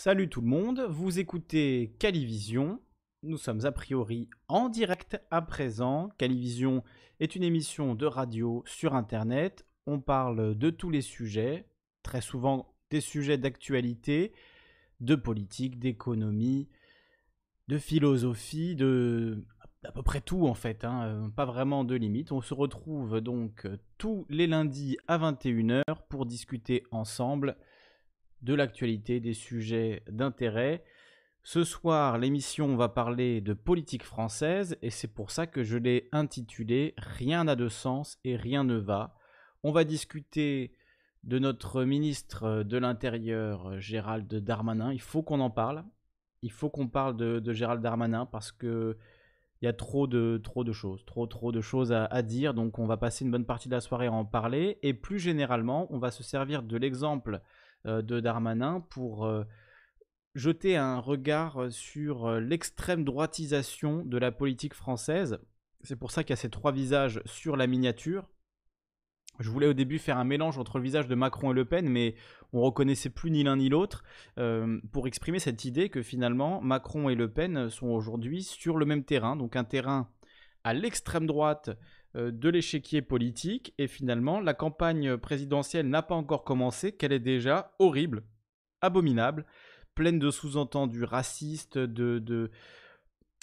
Salut tout le monde, vous écoutez Calivision. Nous sommes a priori en direct à présent. Calivision est une émission de radio sur Internet. On parle de tous les sujets, très souvent des sujets d'actualité, de politique, d'économie, de philosophie, de à peu près tout en fait, hein, euh, pas vraiment de limite. On se retrouve donc tous les lundis à 21h pour discuter ensemble de l'actualité, des sujets d'intérêt. Ce soir, l'émission va parler de politique française et c'est pour ça que je l'ai intitulé Rien n'a de sens et rien ne va. On va discuter de notre ministre de l'Intérieur, Gérald Darmanin. Il faut qu'on en parle. Il faut qu'on parle de, Gérald Darmanin parce que il y a trop de, trop de choses, trop, de choses à, dire. Donc, on va passer une bonne partie de la soirée à en parler. Et plus généralement, on va se servir de l'exemple de Darmanin pour euh, jeter un regard euh, sur l'extrême droitisation de la politique française. C'est pour ça qu'il y a ces trois visages sur la miniature. Je voulais au début faire un mélange entre le visage de Macron et Le Pen, mais on reconnaissait plus ni l'un ni l'autre pour exprimer cette idée que finalement Macron et Le Pen sont aujourd'hui sur le même terrain, donc un terrain à l'extrême droite euh, de l'échiquier politique et finalement la campagne présidentielle n'a pas encore commencé, qu'elle est déjà horrible, abominable, pleine de sous-entendus racistes, de, de,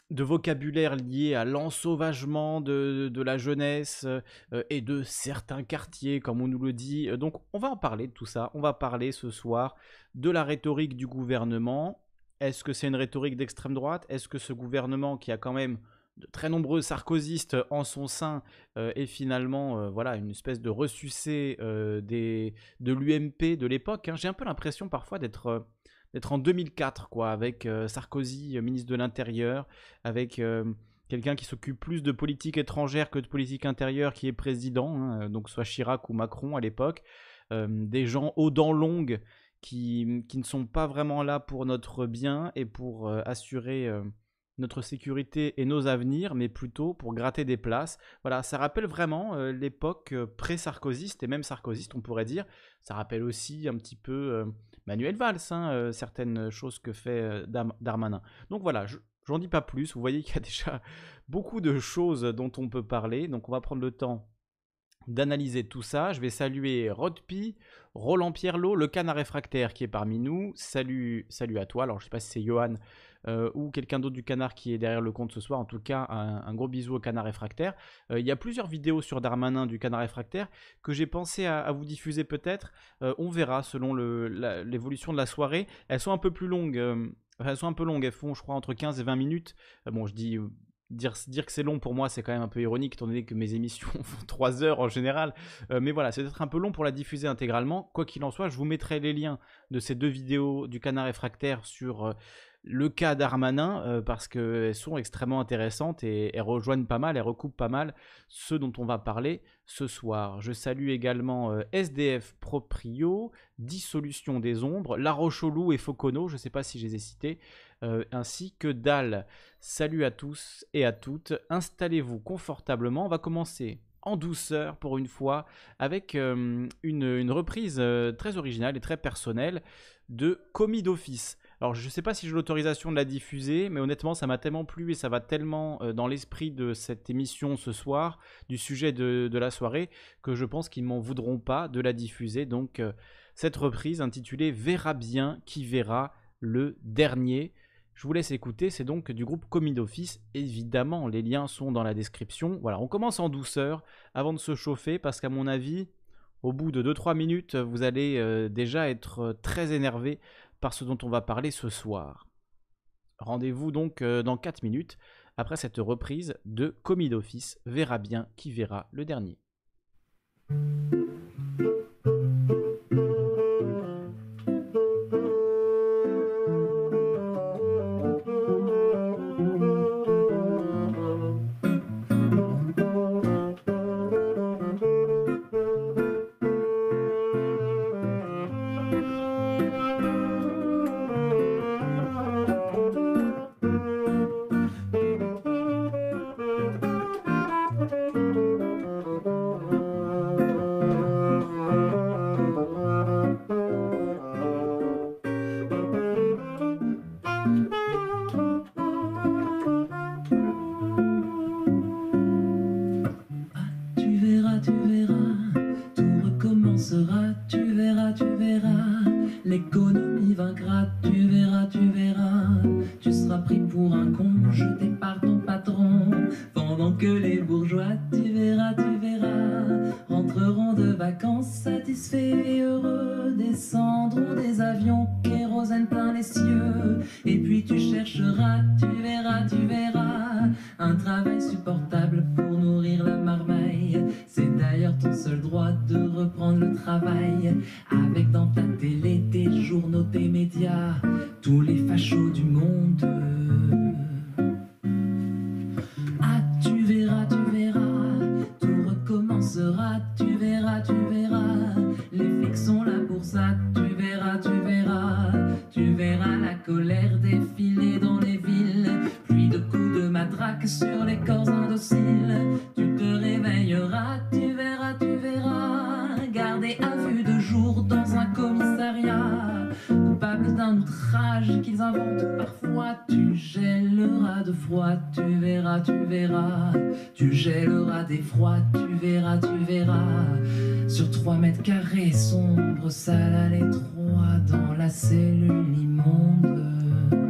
de, vocabulaire lié à l'ensauvagement de, de, la jeunesse euh, et de certains quartiers, comme on nous le dit. Donc on va en parler de tout ça, on va parler ce soir de la rhétorique du gouvernement. Est-ce que c'est une rhétorique d'extrême droite? Est-ce que ce gouvernement qui a quand même de très nombreux sarkozystes en son sein euh, et finalement euh, voilà une espèce de ressucé euh, de l'UMP de l'époque. Hein. J'ai un peu l'impression parfois d'être d'être en 2004 quoi, avec Sarkozy ministre de l'Intérieur, avec quelqu'un qui s'occupe plus de politique étrangère que de politique intérieure qui est président, hein, donc soit Chirac ou Macron à l'époque, des gens aux dents longues qui, qui, ne sont pas vraiment là pour notre bien et pour assurer notre sécurité et nos avenirs, mais plutôt pour gratter des places. Voilà, ça rappelle vraiment euh, l'époque euh, pré-sarkozyste et même sarkozyste, on pourrait dire. Ça rappelle aussi un petit peu euh, Manuel Valls, hein, certaines choses que fait Darmanin. Donc voilà, j'en dis pas plus. Vous voyez qu'il y a déjà beaucoup de choses dont on peut parler. Donc on va prendre le temps d'analyser tout ça. Je vais saluer Rodpi, Roland Pierlot, le canard réfractaire qui est parmi nous. Salut, salut à toi. Alors je sais pas si c'est Johan euh, ou quelqu'un d'autre du canard qui est derrière le compte ce soir. En tout cas, un, gros bisou au canard réfractaire. Euh, il y a plusieurs vidéos sur Darmanin du canard réfractaire que j'ai pensé à, vous diffuser peut-être. Euh, on verra selon l'évolution de la soirée. Elles sont un peu plus longues. elles sont un peu longues. Elles font, je crois, entre 15 et 20 minutes. bon, je dis Dire, dire, que c'est long pour moi, c'est quand même un peu ironique, étant donné que mes émissions font 3 heures en général. mais voilà, c'est peut-être un peu long pour la diffuser intégralement. Quoi qu'il en soit, je vous mettrai les liens de ces deux vidéos du canard réfractaire sur le cas d'Armanin euh, parce qu'elles sont extrêmement intéressantes et elles rejoignent pas mal, elles recoupent pas mal ce dont on va parler ce soir. Je salue également euh, SDF Proprio, Dissolution des Ombres, La Rocholou et Focono, je ne sais pas si je les ai cités, euh, ainsi que Dal. Salut à tous et à toutes, installez-vous confortablement, on va commencer en douceur pour une fois avec une, une, reprise très originale et très personnelle de Commis d'office. Alors je ne sais pas si j'ai l'autorisation de la diffuser, mais honnêtement ça m'a tellement plu et ça va tellement euh, dans l'esprit de cette émission ce soir, du sujet de, la soirée, que je pense qu'ils m'en voudront pas de la diffuser. Donc euh, cette reprise intitulée Verra bien qui verra le dernier. Je vous laisse écouter, c'est donc du groupe Commis d'Office. Évidemment, les liens sont dans la description. Voilà, on commence en douceur avant de se chauffer parce qu'à mon avis, au bout de 2-3 minutes, vous allez euh, déjà être très énervé ce dont on va parler ce soir. Rendez-vous donc euh, dans 4 minutes après cette reprise de Commis d'office verra bien qui verra le dernier. La colère défiler dans les villes, puis de coups de matraque sur les corps indociles. Tu te réveilleras, tu verras, tu verras. Gardé à vue de jour dans un commissariat, coupable d'un outrage qu'ils inventent parfois. Tu gèleras de froid, tu verras, tu verras. Tu gèleras d'effroi, tu verras, tu verras. Sur trois mètres carrés, sombre, sale à l'étroit, dans la cellule home.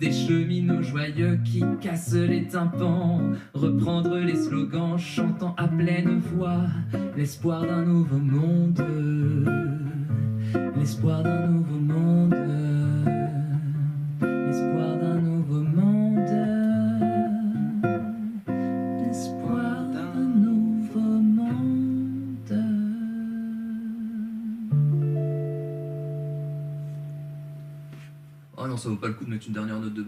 Des cheminots joyeux qui cassent les tympans, reprendre les slogans chantant à pleine voix l'espoir d'un nouveau monde, l'espoir d'un nouveau monde, une dernière note de.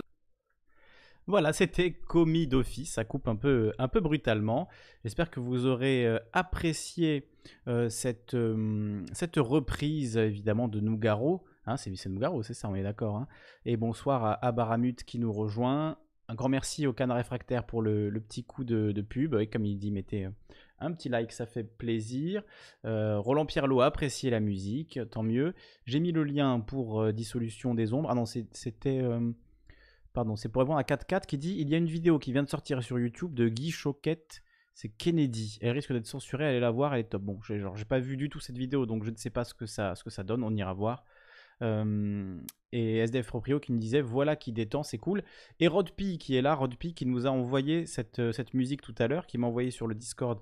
Voilà, c'était commis d'office, ça coupe un peu, brutalement. J'espère que vous aurez euh, apprécié euh, cette, euh, cette reprise, évidemment, de Nougaro. Hein, c'est c'est Nougaro, c'est ça, on est d'accord. hein. Et bonsoir à, Baramut qui nous rejoint. Un grand merci au Canard Réfractaire pour le, petit coup de, de pub. Et comme il dit, mettez un petit like, ça fait plaisir. Euh, Roland Pierlot a apprécié la musique, tant mieux. J'ai mis le lien pour euh, Dissolution des Ombres. Ah non, c'était... euh, Pardon, c'est pour répondre à 4.4 qui dit il y a une vidéo qui vient de sortir sur YouTube de Guy Choquette, c'est Kennedy. Elle risque d'être censurée, allez la voir, elle est top. Bon, j'ai pas vu du tout cette vidéo, donc je ne sais pas ce que ça, donne, on ira voir. Euh, et SDF Proprio qui nous disait voilà qui détend, c'est cool. Et Rodpi qui est là, Rodpi qui nous a envoyé cette, cette musique tout à l'heure, qui m'a envoyé sur le Discord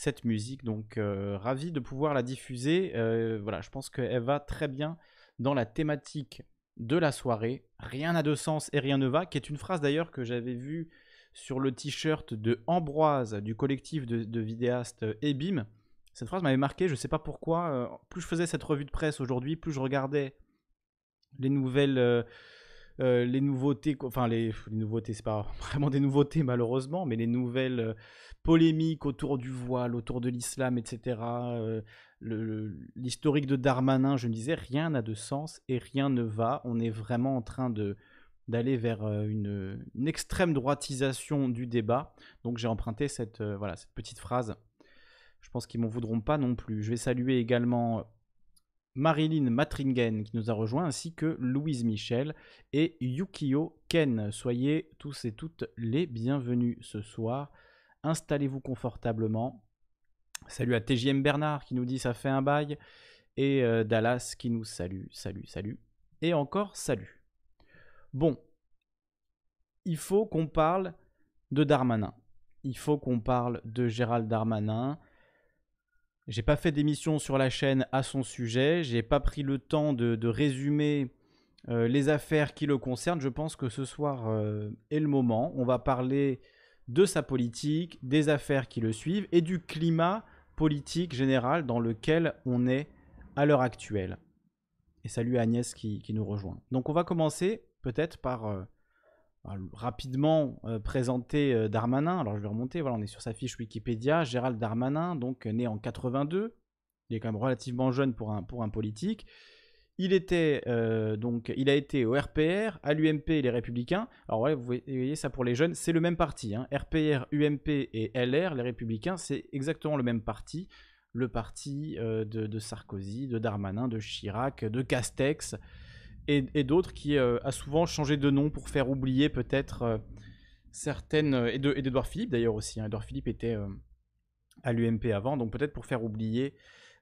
cette musique, donc euh, ravi de pouvoir la diffuser. Euh, voilà, je pense qu'elle va très bien dans la thématique de la soirée. Rien n'a de sens et rien ne va, qui est une phrase d'ailleurs que j'avais vue sur le t-shirt de Ambroise du collectif de, de vidéastes Ebim. Cette phrase m'avait marqué, je ne sais pas pourquoi. euh, plus je faisais cette revue de presse aujourd'hui, plus je regardais les nouvelles, les nouveautés, enfin les, les nouveautés, c'est pas vraiment des nouveautés malheureusement, mais les nouvelles polémiques autour du voile, autour de l'islam, etc. euh, L'historique de Darmanin, je me disais, rien n'a de sens et rien ne va. On est vraiment en train de d'aller vers euh, une, une extrême droitisation du débat. Donc j'ai emprunté cette, euh, voilà, cette petite phrase. Je pense qu'ils m'en voudront pas non plus. Je vais saluer également Marilyn Matringen qui nous a rejoint, ainsi que Louise Michel et Yukio Ken. Soyez tous et toutes les bienvenus ce soir. Installez-vous confortablement. Salut à TJM Bernard qui nous dit ça fait un bail. Et euh, Dallas qui nous salue, salut, salut. Et encore salut. Bon, il faut qu'on parle de Darmanin. Il faut qu'on parle de Gérald Darmanin. J'ai pas fait d'émission sur la chaîne à son sujet. J'ai pas pris le temps de, résumer euh, les affaires qui le concernent. Je pense que ce soir euh, est le moment. On va parler de sa politique, des affaires qui le suivent et du climat politique général dans lequel on est à l'heure actuelle. Et salut à Agnès qui, nous rejoint. Donc on va commencer peut-être par euh, rapidement euh, présenter euh, Darmanin. Alors je vais remonter, voilà, on est sur sa fiche Wikipédia. Gérald Darmanin, donc né en 82. Il est quand même relativement jeune pour un, pour un politique. Il était euh, donc, il a été au RPR, à l'UMP et les Républicains. Alors voilà, vous voyez, ça pour les jeunes, c'est le même parti. hein. RPR, UMP et LR, les Républicains, c'est exactement le même parti. Le parti euh, de, Sarkozy, de Darmanin, de Chirac, de Castex et, d'autres qui euh, a souvent changé de nom pour faire oublier peut-être certaines et de- et d'Edouard Philippe d'ailleurs aussi. hein. Édouard Philippe était à l'UMP avant, donc peut-être pour faire oublier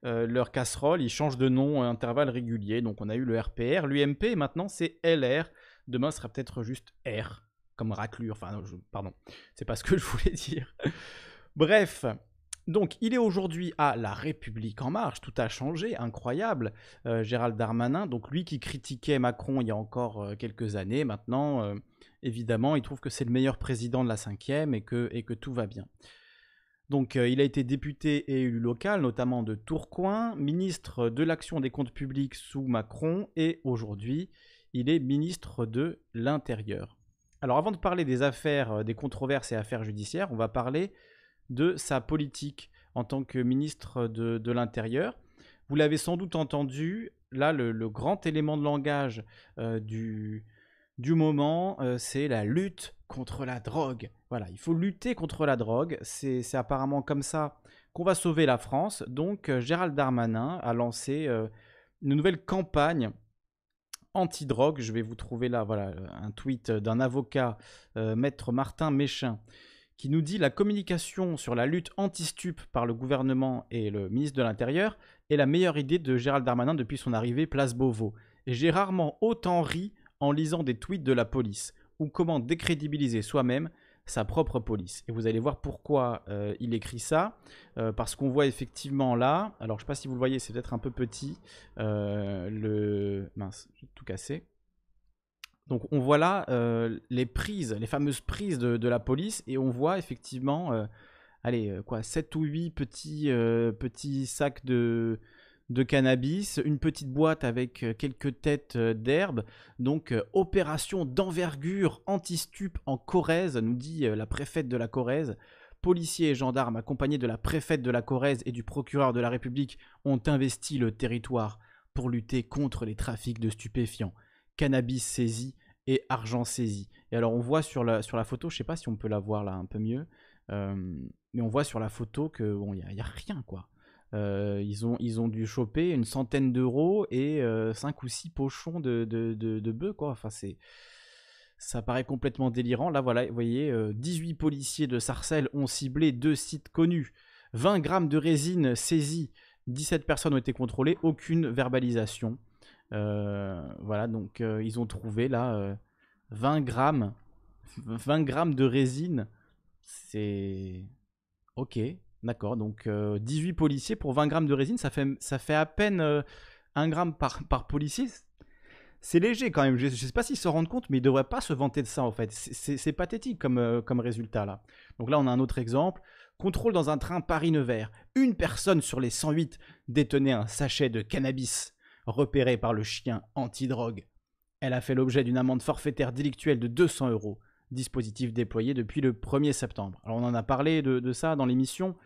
euh, leur casserole, ils changent de nom à intervalles réguliers. Donc on a eu le RPR, l'UMP, maintenant c'est LR. Demain sera peut-être juste R, comme raclure. Enfin, pardon, c'est pas ce que je voulais dire. Bref, donc il est aujourd'hui à La République En Marche, tout a changé, incroyable. Euh, Gérald Darmanin, donc lui qui critiquait Macron il y a encore euh, quelques années, maintenant, évidemment, il trouve que c'est le meilleur président de la cinquième et et que tout va bien. Donc euh, il a été député et élu local, notamment de Tourcoing, ministre de l'action des comptes publics sous Macron, et aujourd'hui, il est ministre de l'Intérieur. Alors avant de parler des affaires, euh, des controverses et affaires judiciaires, on va parler de sa politique en tant que ministre de, l'Intérieur. Vous l'avez sans doute entendu, là le, le grand élément de langage euh, du, du moment, euh, c'est la lutte contre la drogue. Voilà, il faut lutter contre la drogue. C'est apparemment comme ça qu'on va sauver la France. Donc euh, Gérald Darmanin a lancé euh, une nouvelle campagne anti-drogue. Je vais vous trouver là, voilà, un tweet d'un avocat, maître Martin Méchin, qui nous dit la communication sur la lutte anti-stup par le gouvernement et le ministre de l'Intérieur est la meilleure idée de Gérald Darmanin depuis son arrivée place Beauvau. J'ai rarement autant ri en lisant des tweets de la police ou comment décrédibiliser soi-même sa propre police. Et vous allez voir pourquoi euh, il écrit ça, euh, parce qu'on voit effectivement là, alors je sais pas si vous le voyez, c'est peut-être un peu petit, euh, le... Mince, j'ai tout cassé. Donc on voit là les prises, les fameuses prises de, la police, et on voit effectivement, allez, quoi, 7 ou 8 petits, euh, petits sacs de, de cannabis, une petite boîte avec euh, quelques têtes euh, d'herbe. Donc, euh, opération d'envergure anti-stup en Corrèze, nous dit la préfète de la Corrèze. Policiers et gendarmes, accompagnés de la préfète de la Corrèze et du procureur de la République, ont investi le territoire pour lutter contre les trafics de stupéfiants. Cannabis saisi et argent saisi. Et alors, on voit sur la, photo, je sais pas si on peut la voir là un peu mieux, mais on voit sur la photo que bon, il y, a rien quoi. Euh, ils, ont, ils ont dû choper une centaine d'euros et 5 ou 6 pochons de, de, de, de bœufs, quoi. Enfin, c'est. Ça paraît complètement délirant. Là, voilà, vous voyez, euh, 18 policiers de Sarcelles ont ciblé deux sites connus. 20 grammes de résine saisis. 17 personnes ont été contrôlées. Aucune verbalisation. Euh, voilà, donc euh, ils ont trouvé là euh, 20 grammes. 20 grammes de résine. C'est. Ok. D'accord, donc euh, 18 policiers pour 20 grammes de résine, ça fait, ça fait à peine euh, 1 gramme par, par policier. C'est léger quand même, je ne sais pas s'ils se rendent compte, mais ils ne devraient pas se vanter de ça en fait. C'est pathétique comme, euh, comme résultat là. Donc là on a un autre exemple, Contrôle dans un train Paris-Nevers. Une personne sur les 108 détenait un sachet de cannabis, repéré par le chien anti-drogue. Elle a fait l'objet d'une amende forfaitaire délictuelle de 200 euros, dispositif déployé depuis le 1er septembre. Alors on en a parlé de, ça dans l'émission.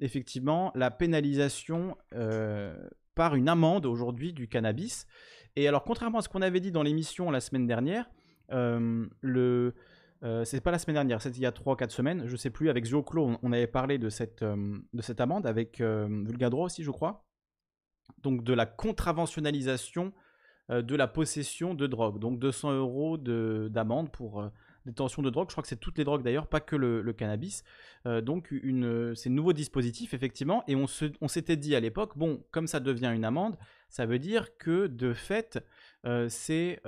Effectivement, la pénalisation euh, par une amende aujourd'hui du cannabis. Et alors contrairement à ce qu'on avait dit dans l'émission la semaine dernière, euh, le euh, c'est pas la semaine dernière, c'était il y a 3-4 semaines, je sais plus, avec Zioclo, on, avait parlé de cette, de cette amende, avec Vulgadro aussi, je crois. Donc de la contraventionnalisation de la possession de drogue. Donc 200 euros d'amende pour détention de drogue. Je crois que c'est toutes les drogues d'ailleurs, pas que le, cannabis. donc c'est un nouveau dispositif, effectivement. Et on s'était dit à l'époque, bon, comme ça devient une amende, ça veut dire que de fait, c'est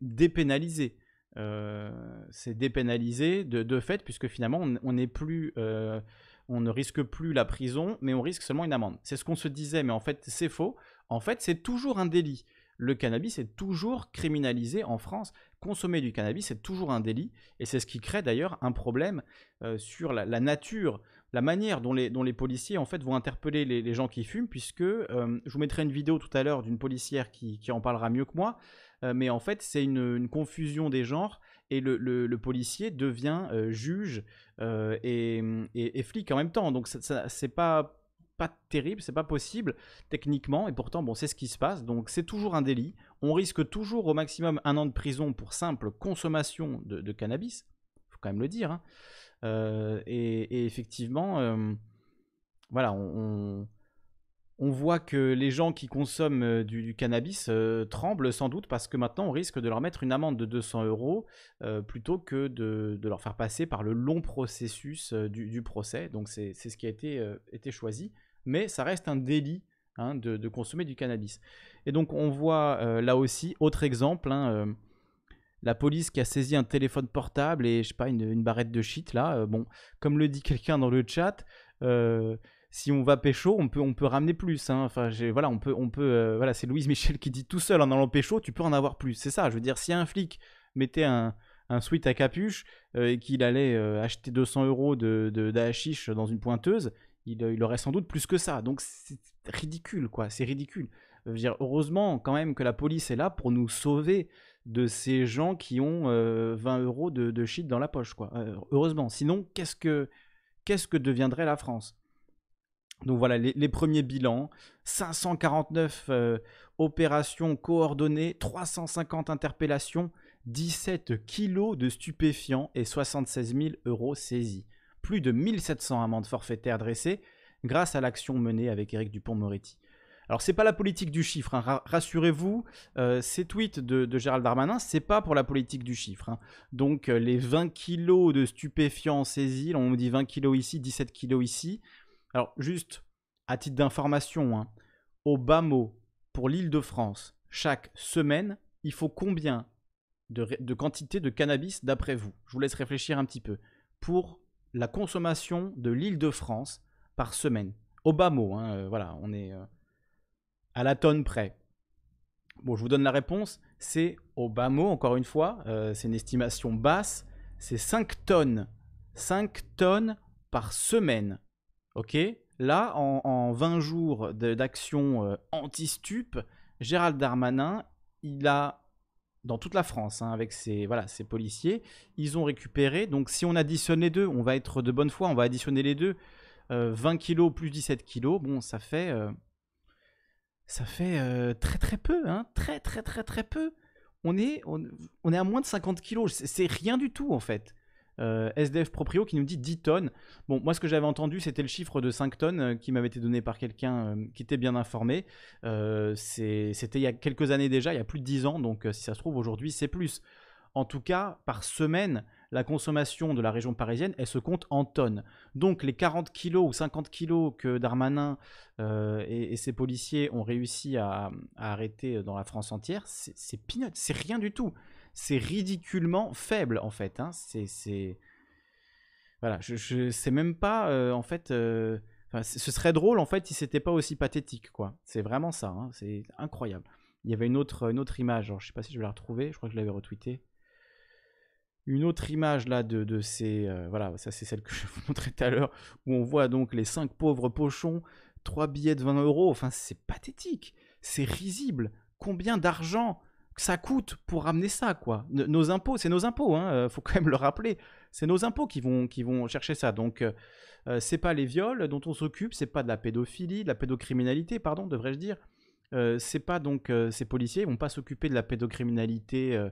dépénalisé. Euh, c'est dépénalisé de, fait, puisque finalement, on, n'est plus, euh, on ne risque plus la prison, mais on risque seulement une amende. C'est ce qu'on se disait, mais en fait, c'est faux. En fait, c'est toujours un délit. Le cannabis est toujours criminalisé en France. Consommer du cannabis, c'est toujours un délit. Et c'est ce qui crée d'ailleurs un problème euh, sur la, nature, la manière dont les, policiers en fait vont interpeller les, gens qui fument, puisque je vous mettrai une vidéo tout à l'heure d'une policière qui, en parlera mieux que moi. Euh, mais en fait c'est une, confusion des genres et le, policier devient euh, juge euh, et, flic en même temps. Donc c'est pas pas terrible, c'est pas possible techniquement, et pourtant, bon, c'est ce qui se passe, donc c'est toujours un délit. On risque toujours au maximum un an de prison pour simple consommation de, cannabis, faut quand même le dire. Hein. et, effectivement, voilà, on, voit que les gens qui consomment euh, du, cannabis euh, tremblent sans doute parce que maintenant on risque de leur mettre une amende de 200 euros euh, plutôt que de, leur faire passer par le long processus du, procès. Donc c'est ce qui a été, choisi. Mais ça reste un délit hein, de, consommer du cannabis. Et donc on voit là aussi, autre exemple, hein, la police qui a saisi un téléphone portable et je sais pas, une, barrette de shit là. bon, comme le dit quelqu'un dans le chat si on va pécho, on peut, on peut ramener plus. Hein. Enfin, voilà, on peut, on peut, euh, voilà, c'est Louise Michel qui dit tout seul en allant pécho, tu peux en avoir plus. C'est ça. Je veux dire, si un flic mettait un, un sweat à capuche euh, et qu'il allait euh, acheter 200 euros de, de dans une pointeuse, il, il, aurait sans doute plus que ça. Donc c'est ridicule, quoi. C'est ridicule. Heureusement quand même que la police est là pour nous sauver de ces gens qui ont 20 euros de, de shit dans la poche, quoi. heureusement. Sinon, qu'est-ce que, deviendrait la France? Donc voilà les, premiers bilans. 549 euh, opérations coordonnées, 350 interpellations, 17 kilos de stupéfiants et 76 000 euros saisis. Plus de 1700 amendes forfaitaires dressées grâce à l'action menée avec Éric Dupont-Moretti. Alors c'est pas la politique du chiffre, hein. rassurez-vous, euh, ces tweets de, Gérald Darmanin, c'est pas pour la politique du chiffre. Hein. Donc euh, les 20 kilos de stupéfiants saisis, on me dit 20 kilos ici, 17 kilos ici, alors, juste à titre d'information, hein, au bas mot, pour l'île de France, chaque semaine, il faut combien de, quantité de cannabis d'après vous? Je vous laisse réfléchir un petit peu. Pour la consommation de l'île de France par semaine. Au bas mot, hein, euh, voilà, on est euh, à la tonne près. Bon, je vous donne la réponse. C'est au bas mot, encore une fois, euh, c'est une estimation basse. C'est 5 tonnes. 5 tonnes par semaine. Ok? Là, en, 20 jours d'action anti-stup, Gérald Darmanin, il a, dans toute la France, hein, avec ses, voilà, policiers, ils ont récupéré, donc si on additionne les deux, on va être de bonne foi, on va additionner les deux, 20 euh, kilos plus 17 kilos, bon, ça fait, euh, ça fait très très peu, hein, très très très très peu. On est, on est à moins de 50 kilos, c'est rien du tout en fait. Euh, SDF Proprio qui nous dit 10 tonnes. Bon, moi ce que j'avais entendu c'était le chiffre de 5 tonnes euh, qui m'avait été donné par quelqu'un euh, qui était bien informé. c'était il y a quelques années déjà, il y a plus de 10 ans, donc si ça se trouve aujourd'hui c'est plus. En tout cas, par semaine, la consommation de la région parisienne, elle se compte en tonnes. Donc les 40 kilos ou 50 kilos que Darmanin et, ses policiers ont réussi à, arrêter dans la France entière, c'est peanut, c'est rien du tout c'est ridiculement faible en fait. Hein. C'est, voilà, je, je sais même pas euh, en fait. Euh, ce serait drôle en fait si c'était pas aussi pathétique quoi. C'est vraiment ça. Hein. C'est incroyable. Il y avait une autre, image. Alors, je sais pas si je vais la retrouver. Je crois que je l'avais retweetée. une autre image là de, ces... euh, voilà, ça c'est celle que je vous montrais tout à l'heure, où on voit donc les cinq pauvres pochons, trois billets de 20 euros, enfin c'est pathétique, c'est risible. Combien d'argent ça coûte pour ramener ça, quoi Nos impôts, c'est nos impôts, hein, euh, faut quand même le rappeler. C'est nos impôts qui vont, qui vont chercher ça. Donc, euh, euh, c'est pas les viols dont on s'occupe, c'est pas de la pédophilie, de la pédocriminalité, pardon, devrais-je dire. Euh, c'est pas donc ces policiers, ils vont pas s'occuper de la pédocriminalité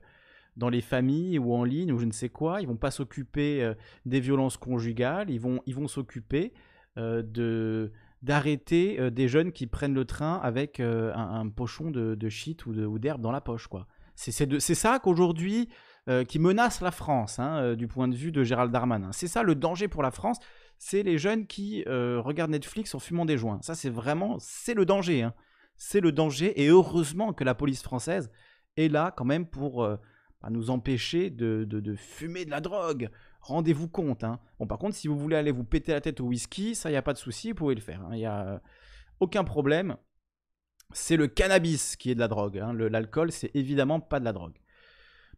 dans les familles ou en ligne ou je ne sais quoi. Ils vont pas s'occuper des violences conjugales. Ils vont, ils vont s'occuper de d'arrêter euh, des jeunes qui prennent le train avec euh, un, pochon de, shit ou d'herbe dans la poche, quoi. C'est ça qu'aujourd'hui euh, qui menace la France, hein, du point de vue de Gérald Darmanin. C'est ça le danger pour la France, c'est les jeunes qui regardent Netflix en fumant des joints. Ça, c'est vraiment, c'est le danger. hein. C'est le danger, et heureusement que la police française est là quand même pour bah, nous empêcher de fumer de la drogue. Rendez-vous compte. hein. Bon, par contre, si vous voulez aller vous péter la tête au whisky, ça, il n'y a pas de souci, vous pouvez le faire. Il n'y a euh, aucun problème. C'est le cannabis qui est de la drogue. hein. L'alcool, c'est évidemment pas de la drogue.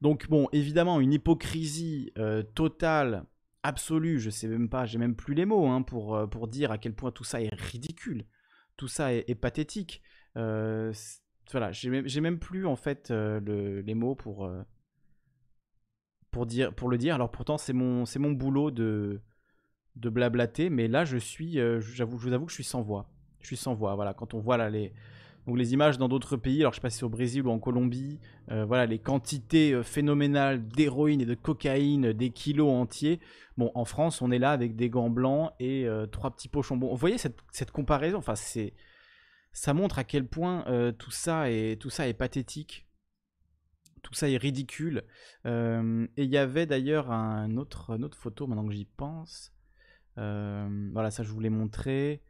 Donc bon, évidemment, une hypocrisie euh, totale, absolue, je sais même pas, j'ai même plus les mots hein, pour, euh, pour dire à quel point tout ça est ridicule, tout ça est, pathétique. Voilà, j'ai même, plus en fait le- les mots pour, pour, dire, pour le dire. Alors pourtant, c'est mon, c'est boulot de, de blablater, mais là, je suis, euh, j'avoue, je vous avoue que je suis sans voix. Je suis sans voix, voilà, quand on voit là les, images dans d'autres pays, alors je sais pas si au Brésil ou en Colombie, euh, voilà les quantités euh, phénoménales d'héroïne et de cocaïne, des kilos entiers. Bon, en France, on est là avec des gants blancs et trois petits pochons. Bon, vous voyez cette, comparaison, enfin ça montre à quel point tout ça tout ça est pathétique, tout ça est ridicule. Euh, et il y avait d'ailleurs un autre, une autre photo maintenant que j'y pense. Euh, voilà, ça je vous l'ai montré,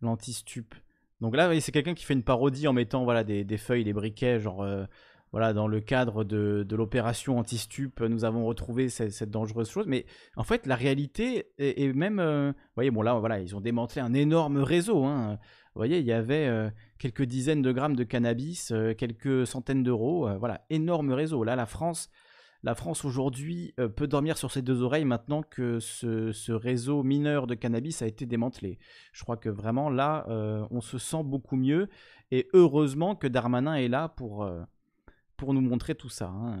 l'antistup. Donc là, c'est quelqu'un qui fait une parodie en mettant voilà, des, feuilles, des briquets, genre euh, voilà, dans le cadre de, l'opération anti-stup, nous avons retrouvé cette, dangereuse chose. Mais en fait, la réalité est, même. vous voyez, bon là, voilà, ils ont démantelé un énorme réseau. hein. Vous voyez, il y avait euh, quelques dizaines de grammes de cannabis, euh, quelques centaines d'euros. euh, voilà, énorme réseau. Là, la France. La France aujourd'hui peut dormir sur ses deux oreilles maintenant que ce, réseau mineur de cannabis a été démantelé. Je crois que vraiment là, on se sent beaucoup mieux. Et heureusement que Darmanin est là pour, nous montrer tout ça. hein.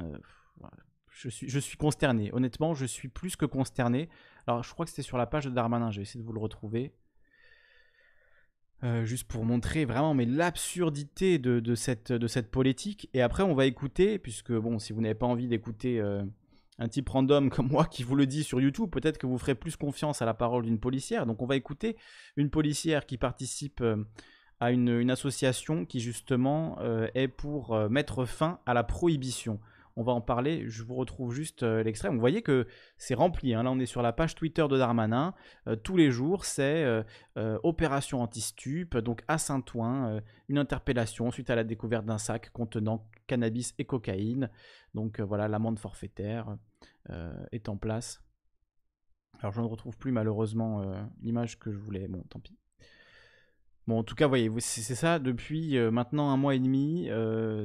Je suis, je suis consterné. Honnêtement, je suis plus que consterné. Alors, je crois que c'était sur la page de Darmanin. Je vais essayer de vous le retrouver. Euh, juste pour montrer vraiment l'absurdité de, cette, politique. Et après, on va écouter, puisque bon, si vous n'avez pas envie d'écouter euh, un type random comme moi qui vous le dit sur YouTube, peut-être que vous ferez plus confiance à la parole d'une policière. Donc, on va écouter une policière qui participe euh, à une, association qui justement est pour mettre fin à la prohibition. On va en parler, je vous retrouve juste euh, l'extrait. Vous voyez que c'est rempli. hein. Là, on est sur la page Twitter de Darmanin. Euh, tous les jours, c'est euh, opération anti-stup, donc à Saint-Ouen, une interpellation suite à la découverte d'un sac contenant cannabis et cocaïne. Donc voilà, l'amende forfaitaire est en place. Alors je ne retrouve plus malheureusement l'image que je voulais. Bon, tant pis. Bon, en tout cas, voyez, c'est ça depuis maintenant un mois et demi.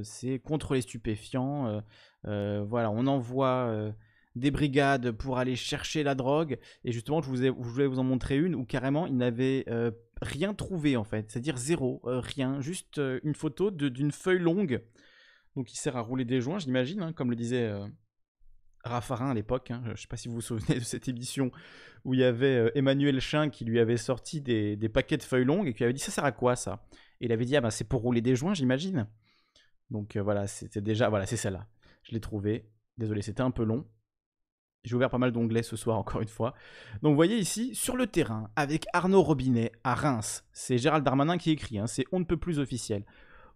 c'est contre les stupéfiants. Voilà, on envoie euh, des brigades pour aller chercher la drogue. Et justement, je, vous ai- je voulais vous en montrer une où carrément ils n'avaient euh, rien trouvé en fait. C'est-à-dire zéro, euh, rien. Juste euh, une photo d'une feuille longue. Donc qui sert à rouler des joints, j'imagine, hein, comme le disait euh, Raffarin à l'époque. hein. Je ne sais pas si vous vous souvenez de cette émission où il y avait euh, Emmanuel Chin qui lui avait sorti des, des paquets de feuilles longues et qui avait dit ça sert à quoi ça? Et il avait dit ah bah c'est pour rouler des joints, j'imagine. Donc euh, voilà, c'était déjà voilà, c'est celle-là. Je l'ai trouvée. Désolé, c'était un peu long. J'ai ouvert pas mal d'onglets ce soir, encore une fois. Donc, vous voyez ici, sur le terrain, avec Arnaud Robinet à Reims, c'est Gérald Darmanin qui écrit, hein, c'est on ne peut plus officiel.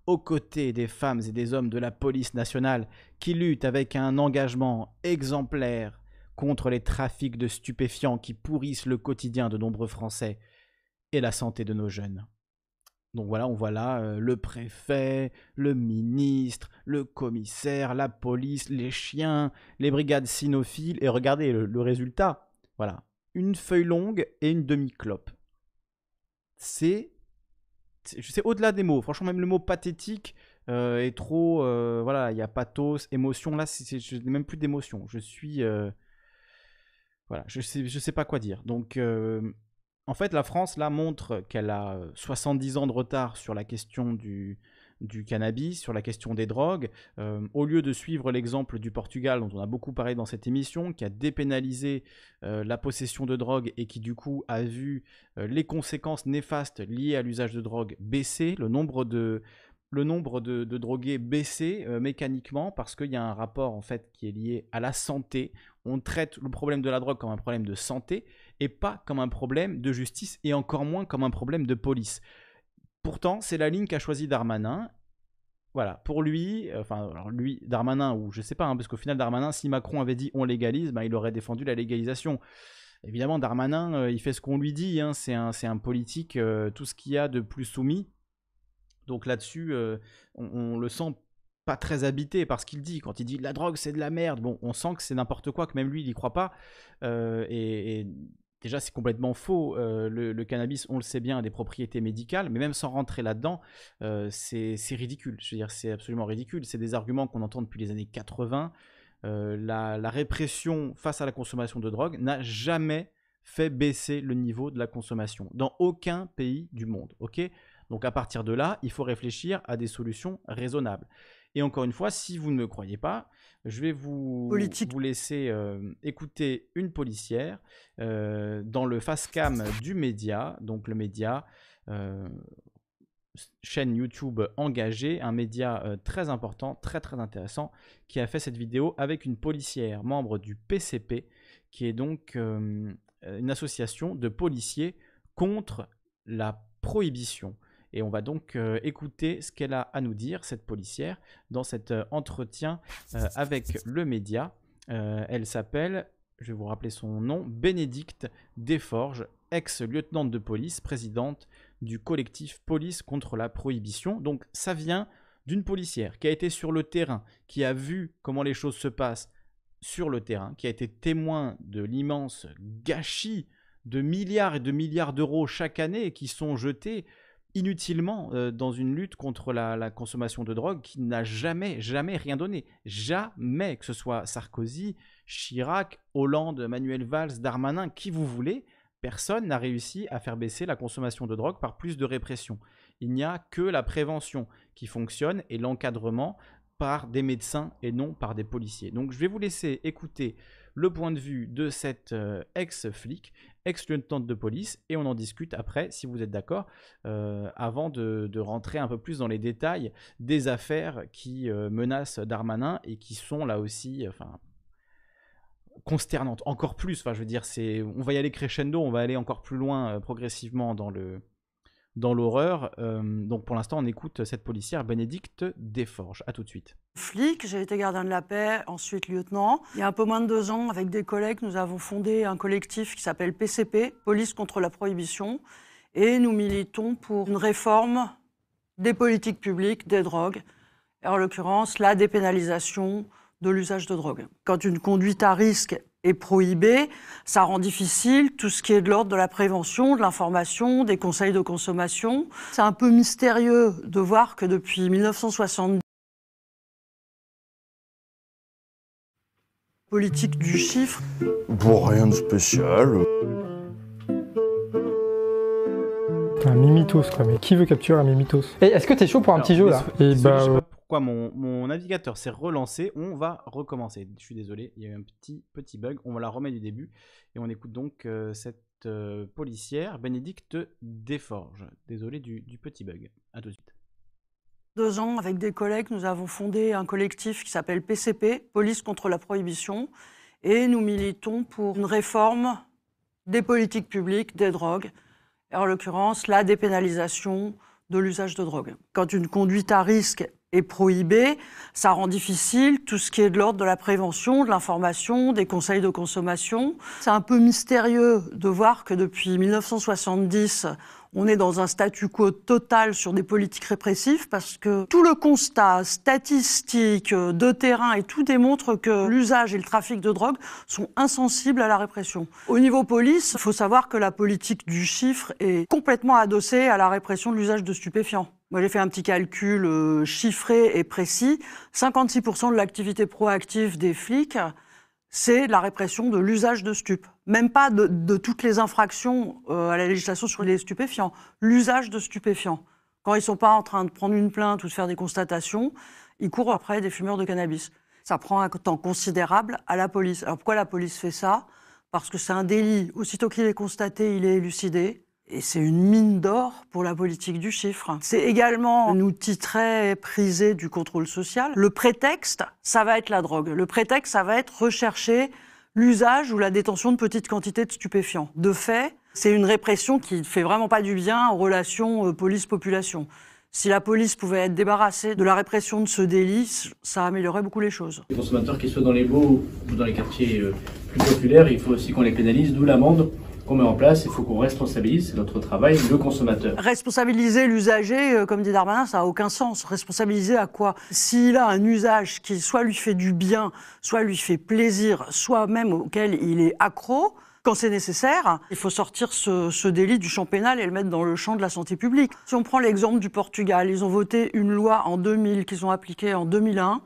Aux côtés des femmes et des hommes de la police nationale qui luttent avec un engagement exemplaire contre les trafics de stupéfiants qui pourrissent le quotidien de nombreux Français et la santé de nos jeunes. Donc voilà, on voit là euh, le préfet, le ministre, le commissaire, la police, les chiens, les brigades cynophiles, et regardez le, résultat. Voilà, une feuille longue et une demi-clope. C'est, c'est c'est au-delà des mots. Franchement, même le mot pathétique euh, est trop. euh, voilà, il y a pathos, émotion. Là, c'est- je n'ai même plus d'émotion. Je suis, Voilà, je sais, je sais pas quoi dire. Donc, en fait, la France, là, montre qu'elle a 70 ans de retard sur la question du, cannabis, sur la question des drogues. Euh, au lieu de suivre l'exemple du Portugal, dont on a beaucoup parlé dans cette émission, qui a dépénalisé euh, la possession de drogue et qui, du coup, a vu les conséquences néfastes liées à l'usage de drogue baisser, le nombre de le drogués baisser euh, mécaniquement parce qu'il y a un rapport en fait qui est lié à la santé. On traite le problème de la drogue comme un problème de santé et pas comme un problème de justice et encore moins comme un problème de police. Pourtant, c'est la ligne qu'a choisi Darmanin. Voilà, pour lui, euh, enfin, lui, Darmanin, ou je sais pas, hein, parce qu'au final, Darmanin, si Macron avait dit on légalise, ben, il aurait défendu la légalisation. Évidemment, Darmanin, euh, il fait ce qu'on lui dit, hein, c'est un, un, politique, tout ce qu'il y a de plus soumis, donc là-dessus, euh, on, le sent pas très habité par ce qu'il dit. Quand il dit la drogue c'est de la merde, bon, on sent que c'est n'importe quoi, que même lui il y croit pas. Euh, et, déjà c'est complètement faux. Euh, le, cannabis, on le sait bien, a des propriétés médicales, mais même sans rentrer là-dedans, c'est ridicule. C'est absolument ridicule. C'est des arguments qu'on entend depuis les années 80. La, la, répression face à la consommation de drogue n'a jamais fait baisser le niveau de la consommation dans aucun pays du monde. Ok? Donc à partir de là, il faut réfléchir à des solutions raisonnables. Et encore une fois, si vous ne me croyez pas, je vais vous, vous laisser euh, écouter une policière euh, dans le face cam du média, donc le média, euh, chaîne YouTube engagée, un média très important, très très intéressant, qui a fait cette vidéo avec une policière membre du PCP, qui est donc une association de policiers contre la prohibition. Et on va donc euh, écouter ce qu'elle a à nous dire, cette policière, dans cet euh, entretien euh, avec le média. elle s'appelle, je vais vous rappeler son nom, Bénédicte Desforges, ex-lieutenante de police, présidente du collectif Police contre la prohibition. Donc ça vient d'une policière qui a été sur le terrain, qui a vu comment les choses se passent sur le terrain, qui a été témoin de l'immense gâchis de milliards et de milliards d'euros chaque année qui sont jetés inutilement euh, dans une lutte contre la, consommation de drogue qui n'a jamais, jamais rien donné. Jamais, que ce soit Sarkozy, Chirac, Hollande, Manuel Valls, Darmanin, qui vous voulez, personne n'a réussi à faire baisser la consommation de drogue par plus de répression. Il n'y a que la prévention qui fonctionne et l'encadrement par des médecins et non par des policiers. Donc je vais vous laisser écouter le point de vue de cette euh, ex-flic, ex-lieutenante de police, et on en discute après, si vous êtes d'accord, euh, avant de, rentrer un peu plus dans les détails des affaires qui euh, menacent Darmanin et qui sont là aussi, enfin, consternantes, encore plus. Enfin, je veux dire, c'est, on va y aller crescendo, on va aller encore plus loin progressivement dans le dans l'horreur. Euh, donc pour l'instant, on écoute cette policière Bénédicte Desforges. À tout de suite. Flic, j'ai été gardien de la paix, ensuite lieutenant. Il y a un peu moins de deux ans, avec des collègues, nous avons fondé un collectif qui s'appelle PCP, Police contre la prohibition, et nous militons pour une réforme des politiques publiques des drogues, en l'occurrence la dépénalisation de l'usage de drogue. Quand une conduite à risque est prohibé, ça rend difficile tout ce qui est de l'ordre de la prévention, de l'information, des conseils de consommation. C'est un peu mystérieux de voir que depuis 1970, politique du chiffre. Bon, rien de spécial. Un mimitos, quoi. Mais qui veut capturer un mimitos Et est-ce que t'es chaud pour un petit jeu là? Et bah, pourquoi mon, navigateur s'est relancé. On va recommencer. Je suis désolé, il y a eu un petit, petit bug. On va la remettre du début. Et on écoute donc euh, cette euh, policière, Bénédicte Desforges. Désolé du, du petit bug. À tout de suite. Deux ans, avec des collègues, nous avons fondé un collectif qui s'appelle PCP, Police contre la prohibition. Et nous militons pour une réforme des politiques publiques des drogues, en l'occurrence la dépénalisation de l'usage de drogue. Quand une conduite à risque est prohibé, ça rend difficile tout ce qui est de l'ordre de la prévention, de l'information, des conseils de consommation. C'est un peu mystérieux de voir que depuis 1970, on est dans un statu quo total sur des politiques répressives parce que tout le constat statistique de terrain et tout démontre que l'usage et le trafic de drogue sont insensibles à la répression. Au niveau police, il faut savoir que la politique du chiffre est complètement adossée à la répression de l'usage de stupéfiants. Moi, j'ai fait un petit calcul euh, chiffré et précis. 56% de l'activité proactive des flics, c'est la répression de l'usage de stupes. même pas de, toutes les infractions euh, à la législation sur les stupéfiants, l'usage de stupéfiants. Quand ils sont pas en train de prendre une plainte ou de faire des constatations, ils courent après des fumeurs de cannabis. Ça prend un temps considérable à la police. Alors pourquoi la police fait ça? Parce que c'est un délit. Aussitôt qu'il est constaté, il est élucidé. Et c'est une mine d'or pour la politique du chiffre. C'est également un outil très prisé du contrôle social. Le prétexte, ça va être la drogue. Le prétexte, ça va être rechercher l'usage ou la détention de petites quantités de stupéfiants. De fait, c'est une répression qui ne fait vraiment pas du bien aux relations euh, police-population. Si la police pouvait être débarrassée de la répression de ce délit, ça améliorerait beaucoup les choses. Les consommateurs, qu'ils soient dans les beaux ou dans les quartiers euh, plus populaires, il faut aussi qu'on les pénalise, d'où l'amende qu'on met en place. Il faut qu'on responsabilise, c'est notre travail, le consommateur. Responsabiliser l'usager, euh, comme dit Darmanin, ça n'a aucun sens. Responsabiliser à quoi? S'il a un usage qui soit lui fait du bien, soit lui fait plaisir, soit même auquel il est accro, quand c'est nécessaire, il faut sortir ce, ce délit du champ pénal et le mettre dans le champ de la santé publique. Si on prend l'exemple du Portugal, ils ont voté une loi en 2000 qu'ils ont appliquée en 2001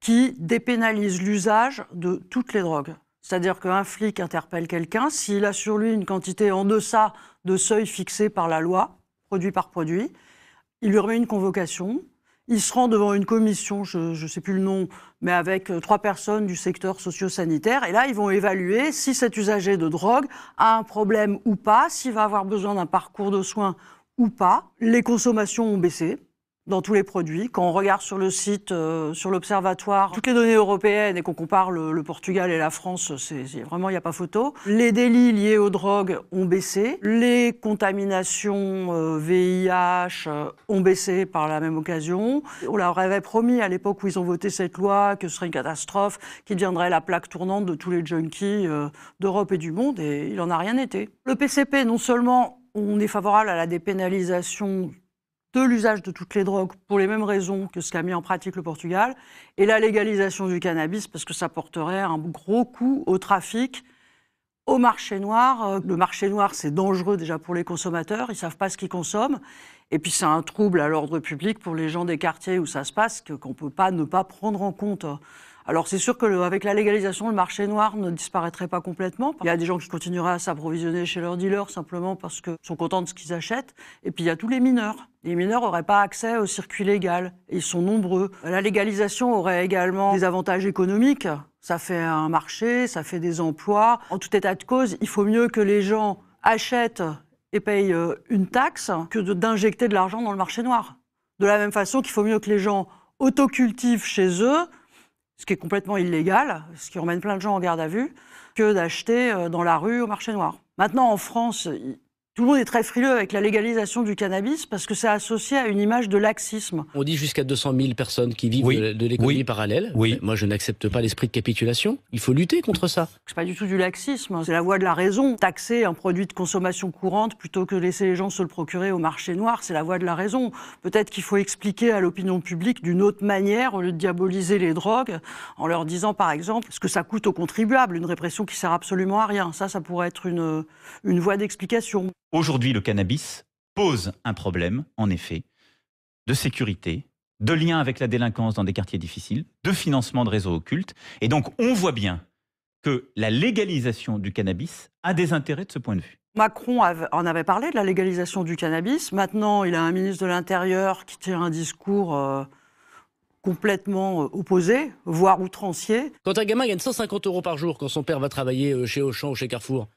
qui dépénalise l'usage de toutes les drogues. C'est-à-dire qu'un flic interpelle quelqu'un, s'il a sur lui une quantité en deçà de seuil fixé par la loi, produit par produit, il lui remet une convocation, il se rend devant une commission, je ne sais plus le nom, mais avec euh, trois personnes du secteur socio-sanitaire, et là, ils vont évaluer si cet usager de drogue a un problème ou pas, s'il va avoir besoin d'un parcours de soins ou pas. Les consommations ont baissé dans tous les produits. Quand on regarde sur le site, euh, sur l'observatoire, toutes les données européennes et qu'on compare le, le Portugal et la France, c'est vraiment, il n'y a pas photo. Les délits liés aux drogues ont baissé. Les contaminations euh, VIH euh, ont baissé par la même occasion. On leur avait promis à l'époque où ils ont voté cette loi que ce serait une catastrophe, qui deviendrait la plaque tournante de tous les junkies euh, d'Europe et du monde, et il n'en a rien été. Le PCP, non seulement on est favorable à la dépénalisation de l'usage de toutes les drogues pour les mêmes raisons que ce qu'a mis en pratique le Portugal, et la légalisation du cannabis parce que ça porterait un gros coup au trafic, au marché noir. Euh, Le marché noir, c'est dangereux déjà pour les consommateurs, ils savent pas ce qu'ils consomment, et puis c'est un trouble à l'ordre public pour les gens des quartiers où ça se passe qu'on peut pas ne pas prendre en compte. Alors c'est sûr que le- avec la légalisation, le marché noir ne disparaîtrait pas complètement. Il y a des gens qui continueraient à s'approvisionner chez leurs dealers simplement parce qu'ils sont contents de ce qu'ils achètent. Et puis il y a tous les mineurs. Les mineurs n'auraient pas accès au circuit légal. Ils sont nombreux. La légalisation aurait également des avantages économiques. Ça fait un marché, ça fait des emplois. En tout état de cause, il faut mieux que les gens achètent et payent euh, une taxe que de- d'injecter de l'argent dans le marché noir. De la même façon qu'il faut mieux que les gens autocultivent chez eux ce qui est complètement illégal, ce qui emmène plein de gens en garde à vue, que d'acheter euh, dans la rue au marché noir. Maintenant, en France, tout le monde est très frileux avec la légalisation du cannabis parce que c'est associé à une image de laxisme. On dit jusqu'à 200 000 personnes qui vivent Oui. de, de l'économie Oui. parallèle. Oui. Moi, je n'accepte pas l'esprit de capitulation. Il faut lutter contre ça. C'est pas du tout du laxisme, c'est la voie de la raison. Taxer un produit de consommation courante plutôt que laisser les gens se le procurer au marché noir, c'est la voie de la raison. Peut-être qu'il faut expliquer à l'opinion publique d'une autre manière au lieu de diaboliser les drogues en leur disant par exemple ce que ça coûte aux contribuables, une répression qui sert absolument à rien. Ça, ça pourrait être une, une voie d'explication. Aujourd'hui, le cannabis pose un problème, en effet, de sécurité, de lien avec la délinquance dans des quartiers difficiles, de financement de réseaux occultes. Et donc, on voit bien que la légalisation du cannabis a des intérêts de ce point de vue. Macron avait- en avait parlé de la légalisation du cannabis. Maintenant, il a un ministre de l'Intérieur qui tient un discours euh, complètement euh, opposé, voire outrancier. Quand un gamin gagne 150 euros par jour quand son père va travailler euh, chez Auchan ou chez Carrefour,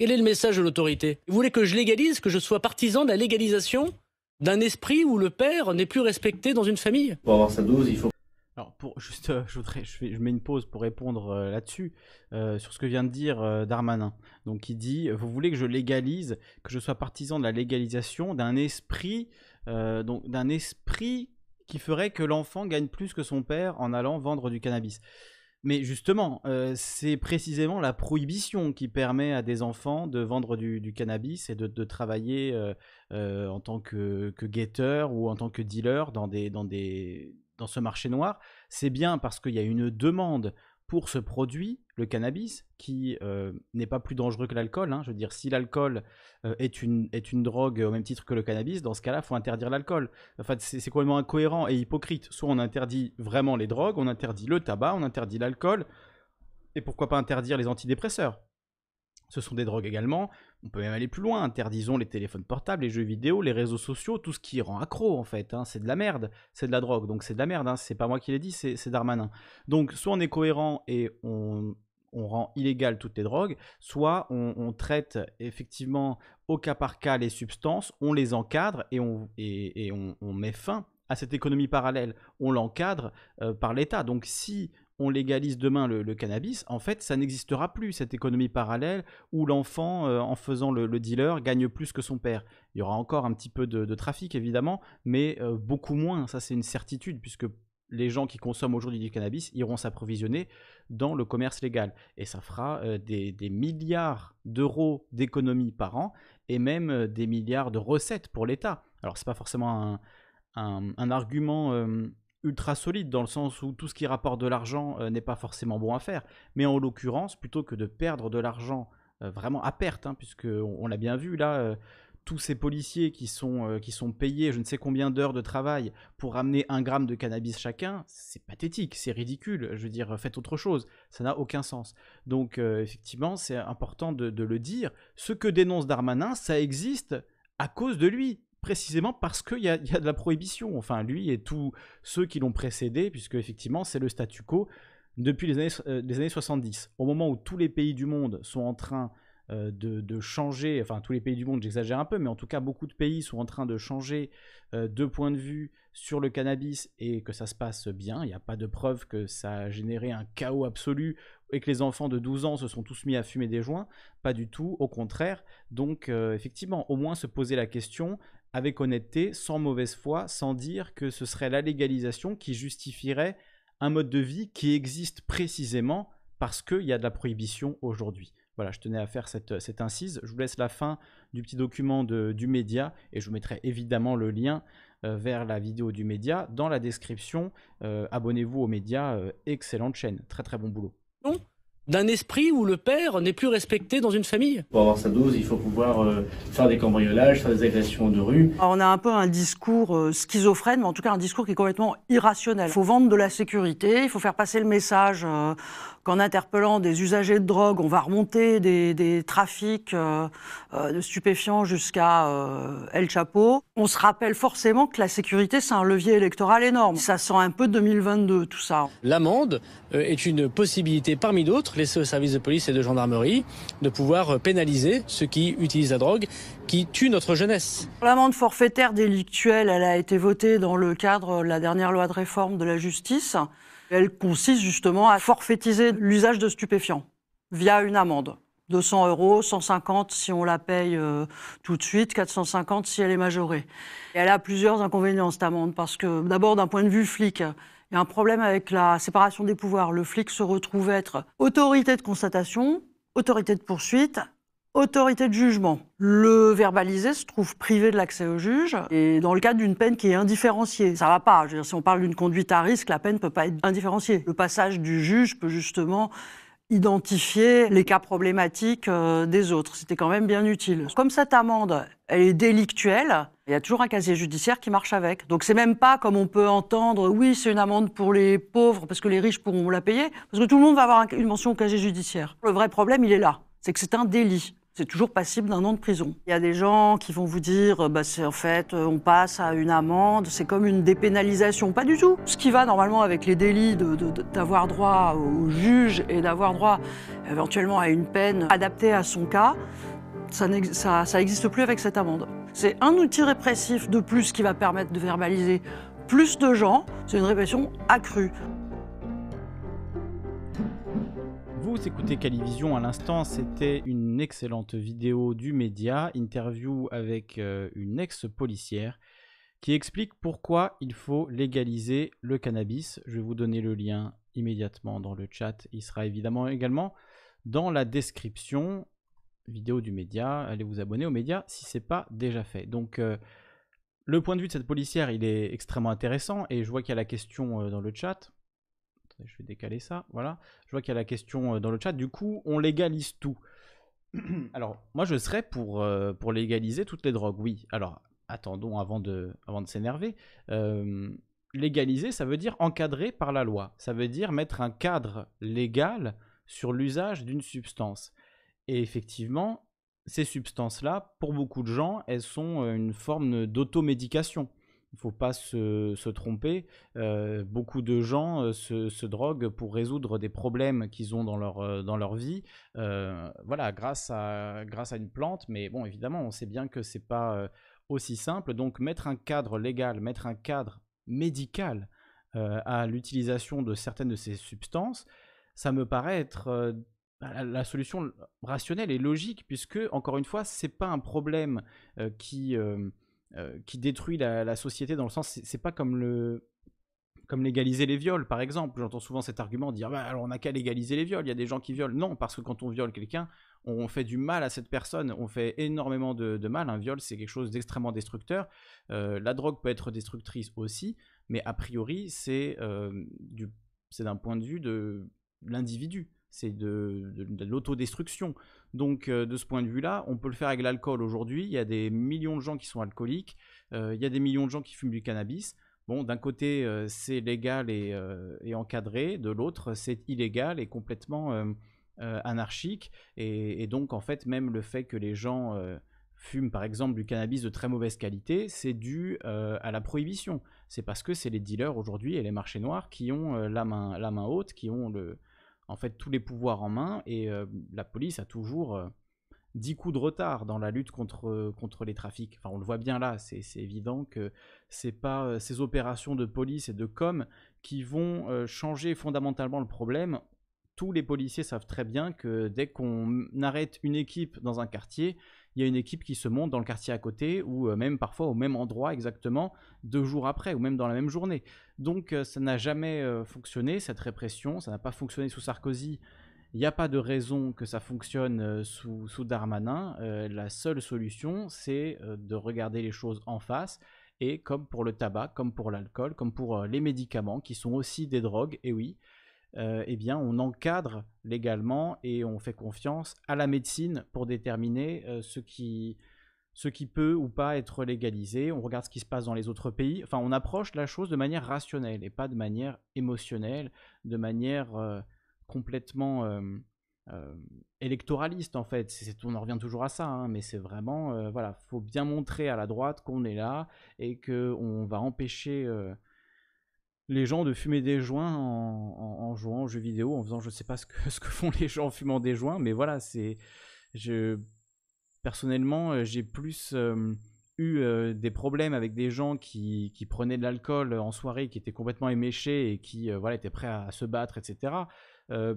quel est le message de l'autorité? Vous voulez que je légalise, que je sois partisan de la légalisation d'un esprit où le père n'est plus respecté dans une famille? Pour avoir sa dose, il faut Alors, pour juste, euh, je, voudrais, je, fais- je mets une pause pour répondre euh, là-dessus, euh, sur ce que vient de dire euh, Darmanin. Donc, il dit Vous voulez que je légalise, que je sois partisan de la légalisation d'un esprit, euh, donc d'un esprit qui ferait que l'enfant gagne plus que son père en allant vendre du cannabis. Mais justement, euh, c'est précisément la prohibition qui permet à des enfants de vendre du, cannabis et de, travailler euh, euh, en tant que, guetteur ou en tant que dealer dans ce marché noir. C'est bien parce qu'il y a une demande pour ce produit, le cannabis, qui euh, n'est pas plus dangereux que l'alcool. hein. Je veux dire, si l'alcool euh, est, une, est une drogue au même titre que le cannabis, dans ce cas-là, faut interdire l'alcool. Enfin, c'est complètement incohérent et hypocrite. Soit on interdit vraiment les drogues, on interdit le tabac, on interdit l'alcool, et pourquoi pas interdire les antidépresseurs Ce sont des drogues également. On peut même aller plus loin. Interdisons les téléphones portables, les jeux vidéo, les réseaux sociaux, tout ce qui rend accro en fait. hein. C'est de la merde. C'est de la drogue. Donc c'est de la merde. Hein. C'est pas moi qui l'ai dit, c'est Darmanin. Donc soit on est cohérent et on, on rend illégal toutes les drogues, soit on, traite effectivement au cas par cas les substances, on les encadre et on, et, et on, on met fin à cette économie parallèle. On l'encadre euh, par l'État. Donc si on légalise demain le, cannabis, en fait, ça n'existera plus, cette économie parallèle où l'enfant, euh, en faisant le, le dealer, gagne plus que son père. Il y aura encore un petit peu de, de trafic, évidemment, mais euh, beaucoup moins. Ça, c'est une certitude, puisque les gens qui consomment aujourd'hui du cannabis iront s'approvisionner dans le commerce légal. Et ça fera euh, des, milliards d'euros d'économies par an et même euh, des milliards de recettes pour l'État. Alors, c'est pas forcément un, argument euh, ultra solide dans le sens où tout ce qui rapporte de l'argent n'est pas forcément bon à faire. Mais en l'occurrence, plutôt que de perdre de l'argent vraiment à perte, hein, puisque on, l'a bien vu là, tous ces policiers qui sont, euh, qui sont payés je ne sais combien d'heures de travail pour amener un gramme de cannabis chacun, c'est pathétique, c'est ridicule. Je veux dire, faites autre chose, ça n'a aucun sens. Donc euh, effectivement, c'est important de, le dire. Ce que dénonce Darmanin, ça existe à cause de lui. Précisément parce qu'il y y a de la prohibition. Enfin, lui et tous ceux qui l'ont précédé, puisque effectivement, c'est le statu quo depuis les années, euh, les années 70. Au moment où tous les pays du monde sont en train de, de changer, enfin tous les pays du monde, j'exagère un peu, mais en tout cas beaucoup de pays sont en train de changer euh, de point de vue sur le cannabis et que ça se passe bien. Il n'y a pas de preuve que ça a généré un chaos absolu et que les enfants de 12 ans se sont tous mis à fumer des joints. Pas du tout, au contraire. Donc euh, effectivement, au moins se poser la question avec honnêteté, sans mauvaise foi, sans dire que ce serait la légalisation qui justifierait un mode de vie qui existe précisément parce qu'il y a de la prohibition aujourd'hui. Voilà, je tenais à faire cette, cette incise. Je vous laisse la fin du petit document de- du média et je vous mettrai évidemment le lien euh, vers la vidéo du média dans la description. Euh, Abonnez-vous au média, euh, excellente chaîne, très très bon boulot. d'un esprit où le père n'est plus respecté dans une famille. Pour avoir sa dose, il faut pouvoir euh, faire des cambriolages, faire des agressions de rue. Alors, on a un peu un discours euh, schizophrène, mais en tout cas un discours qui est complètement irrationnel. Il faut vendre de la sécurité, il faut faire passer le message euh, qu'en interpellant des usagers de drogue, on va remonter des, des trafics euh, euh, de stupéfiants jusqu'à euh, El Chapo. On se rappelle forcément que la sécurité, c'est un levier électoral énorme. Ça sent un peu 2022, tout ça. L'amende est une possibilité parmi d'autres laissée aux services de police et de gendarmerie de pouvoir pénaliser ceux qui utilisent la drogue, qui tue notre jeunesse. L'amende forfaitaire délictuelle, elle a été votée dans le cadre de la dernière loi de réforme de la justice. Elle consiste justement à forfaitiser l'usage de stupéfiants via une amende. 200 euros, 150 si on la paye euh, tout de suite, 450 si elle est majorée. Et elle a plusieurs inconvénients, cette amende, parce que d'abord, d'un point de vue flic, il y a un problème avec la séparation des pouvoirs. Le flic se retrouve être autorité de constatation, autorité de poursuite, autorité de jugement. Le verbalisé se trouve privé de l'accès au juge et dans le cadre d'une peine qui est indifférenciée. Ça va pas. Si on parle d'une conduite à risque, la peine peut pas être indifférenciée. Le passage du juge peut justement identifier les cas problématiques euh, des autres. C'était quand même bien utile. Comme cette amende, elle est délictuelle, il y a toujours un casier judiciaire qui marche avec. Donc c'est même pas comme on peut entendre, oui, c'est une amende pour les pauvres parce que les riches pourront la payer, parce que tout le monde va avoir un- une mention au casier judiciaire. Le vrai problème, il est là. C'est que c'est un délit. C'est toujours passible d'un an de prison. Il y a des gens qui vont vous dire, euh, bah, c'est en fait, euh, on passe à une amende, c'est comme une dépénalisation. Pas du tout. Ce qui va normalement avec les délits d'avoir droit au juge et d'avoir droit éventuellement à une peine adaptée à son cas, ça n'existe plus avec cette amende. C'est un outil répressif de plus qui va permettre de verbaliser plus de gens. C'est une répression accrue. Vous écoutez Calivision à l'instant, c'était une excellente vidéo du média, interview avec euh, une ex-policière qui explique pourquoi il faut légaliser le cannabis. Je vais vous donner le lien immédiatement dans le chat. Il sera évidemment également dans la description vidéo du média. Allez vous abonner au média si c'est pas déjà fait. Donc euh, le point de vue de cette policière, il est extrêmement intéressant et je vois qu'il y a la question euh, dans le chat. Je vais décaler ça, voilà. Je vois qu'il y a la question euh, dans le chat. Du coup, on légalise tout. Alors, moi, je serais pour, euh, pour légaliser toutes les drogues, oui. Alors, attendons avant de, avant de s'énerver. Euh, légaliser, ça veut dire encadrer par la loi. Ça veut dire mettre un cadre légal sur l'usage d'une substance. Et effectivement, ces substances-là, pour beaucoup de gens, elles sont une forme d'automédication. Il ne faut pas se, tromper. Euh, beaucoup de gens euh, se, droguent pour résoudre des problèmes qu'ils ont dans leur, euh, dans leur vie, voilà, grâce à, grâce à une plante. Mais bon, évidemment, on sait bien que c'est pas euh, aussi simple. Donc, mettre un cadre légal, mettre un cadre médical à l'utilisation de certaines de ces substances, ça me paraît être euh, la, solution rationnelle et logique, puisque, encore une fois, c'est pas un problème qui, qui détruit la, société dans le sens, c'est pas comme le comme légaliser les viols, par exemple. J'entends souvent cet argument dire bah, alors on n'a qu'à légaliser les viols, il y a des gens qui violent. Non, parce que quand on viole quelqu'un, on fait du mal à cette personne, on fait énormément de, mal. Un viol, c'est quelque chose d'extrêmement destructeur. Euh, la drogue peut être destructrice aussi, mais a priori, c'est euh, d'un point de vue de l'individu. C'est de, de- de l'autodestruction. Donc, euh, de ce point de vue-là, on peut le faire avec l'alcool aujourd'hui. Il y a des millions de gens qui sont alcooliques. euh, il y a des millions de gens qui fument du cannabis. Bon, d'un côté, euh, c'est légal et, encadré. De l'autre, c'est illégal et complètement anarchique. Et, et donc, en fait, même le fait que les gens fument, par exemple, du cannabis de très mauvaise qualité, c'est dû à la prohibition. C'est parce que c'est les dealers aujourd'hui et les marchés noirs qui ont la, main, la main haute, qui ont le, en fait tous les pouvoirs en main. Et euh, la police a toujours euh, 10 coups de retard dans la lutte contre, contre les trafics. Enfin, on le voit bien là, c'est évident que c'est pas euh, ces opérations de police et de com qui vont euh, changer fondamentalement le problème. Tous les policiers savent très bien que dès qu'on arrête une équipe dans un quartier, il y a une équipe qui se monte dans le quartier à côté ou euh, même parfois au même endroit exactement deux jours après ou même dans la même journée. Donc euh, ça n'a jamais euh, fonctionné cette répression, ça n'a pas fonctionné sous Sarkozy. Il n'y a pas de raison que ça fonctionne sous, Darmanin. La seule solution, c'est de regarder les choses en face. Et comme pour le tabac, comme pour l'alcool, comme pour les médicaments, qui sont aussi des drogues, et oui, euh, eh bien, on encadre légalement et on fait confiance à la médecine pour déterminer euh, ce, qui, ce qui peut ou pas être légalisé. On regarde ce qui se passe dans les autres pays. Enfin, on approche la chose de manière rationnelle et pas de manière émotionnelle, de manière euh, complètement électoraliste en fait. C'est- on en revient toujours à ça, hein, mais c'est vraiment, voilà, faut bien montrer à la droite qu'on est là et que on va empêcher les gens de fumer des joints en, jouant aux jeux vidéo, en faisant je sais pas ce que, font les gens en fumant des joints, mais voilà, c'est. Je, personnellement, euh, j'ai plus euh, eu euh, des problèmes avec des gens qui, prenaient de l'alcool en soirée, qui étaient complètement éméchés et qui voilà, étaient prêts à, se battre, etc.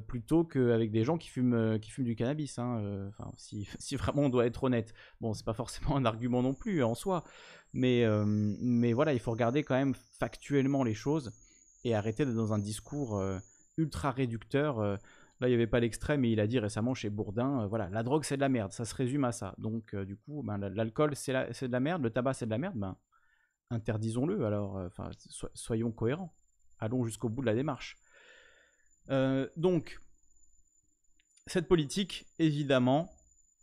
plutôt qu'avec des gens qui fument, du cannabis. hein, si, si vraiment on doit être honnête. Bon, c'est pas forcément un argument non plus en soi, mais, mais voilà, il faut regarder quand même factuellement les choses et arrêter d'être dans un discours euh, ultra réducteur. euh. là, il n'y avait pas l'extrait, mais il a dit récemment chez Bourdin, euh, voilà, la drogue c'est de la merde, ça se résume à ça. Donc, du coup, ben, la- l'alcool c'est de la merde, le tabac c'est de la merde, ben, interdisons-le alors, enfin, so- soyons cohérents. Allons jusqu'au bout de la démarche. Donc, cette politique, évidemment,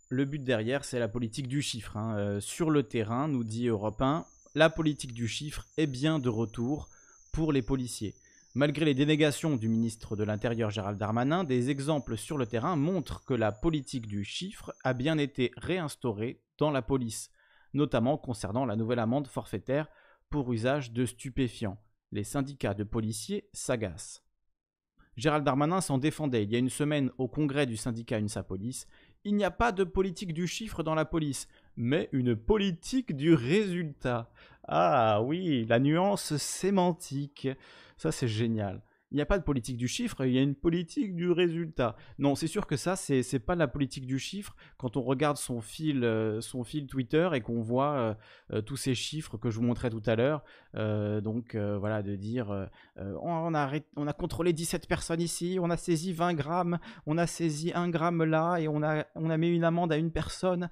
le but derrière, c'est la politique du chiffre. hein. Sur le terrain, nous dit Europe 1, la politique du chiffre est bien de retour pour les policiers. Malgré les dénégations du ministre de l'Intérieur Gérald Darmanin, des exemples sur le terrain montrent que la politique du chiffre a bien été réinstaurée dans la police, notamment concernant la nouvelle amende forfaitaire pour usage de stupéfiants. Les syndicats de policiers s'agacent. Gérald Darmanin s'en défendait il y a une semaine au congrès du syndicat UNSA Police. Il n'y a pas de politique du chiffre dans la police, mais une politique du résultat. Ah oui, la nuance sémantique. Ça, c'est génial. Il n'y a pas de politique du chiffre, il y a une politique du résultat. Non, c'est sûr que ça, c'est c'est pas la politique du chiffre. Quand on regarde son fil, euh, son fil Twitter et qu'on voit euh, euh, tous ces chiffres que je vous montrais tout à l'heure, donc voilà, de dire on, a arrêt- on a contrôlé 17 personnes ici, on a saisi 20 grammes, on a saisi 1 gramme là et on a, on a mis une amende à une personne.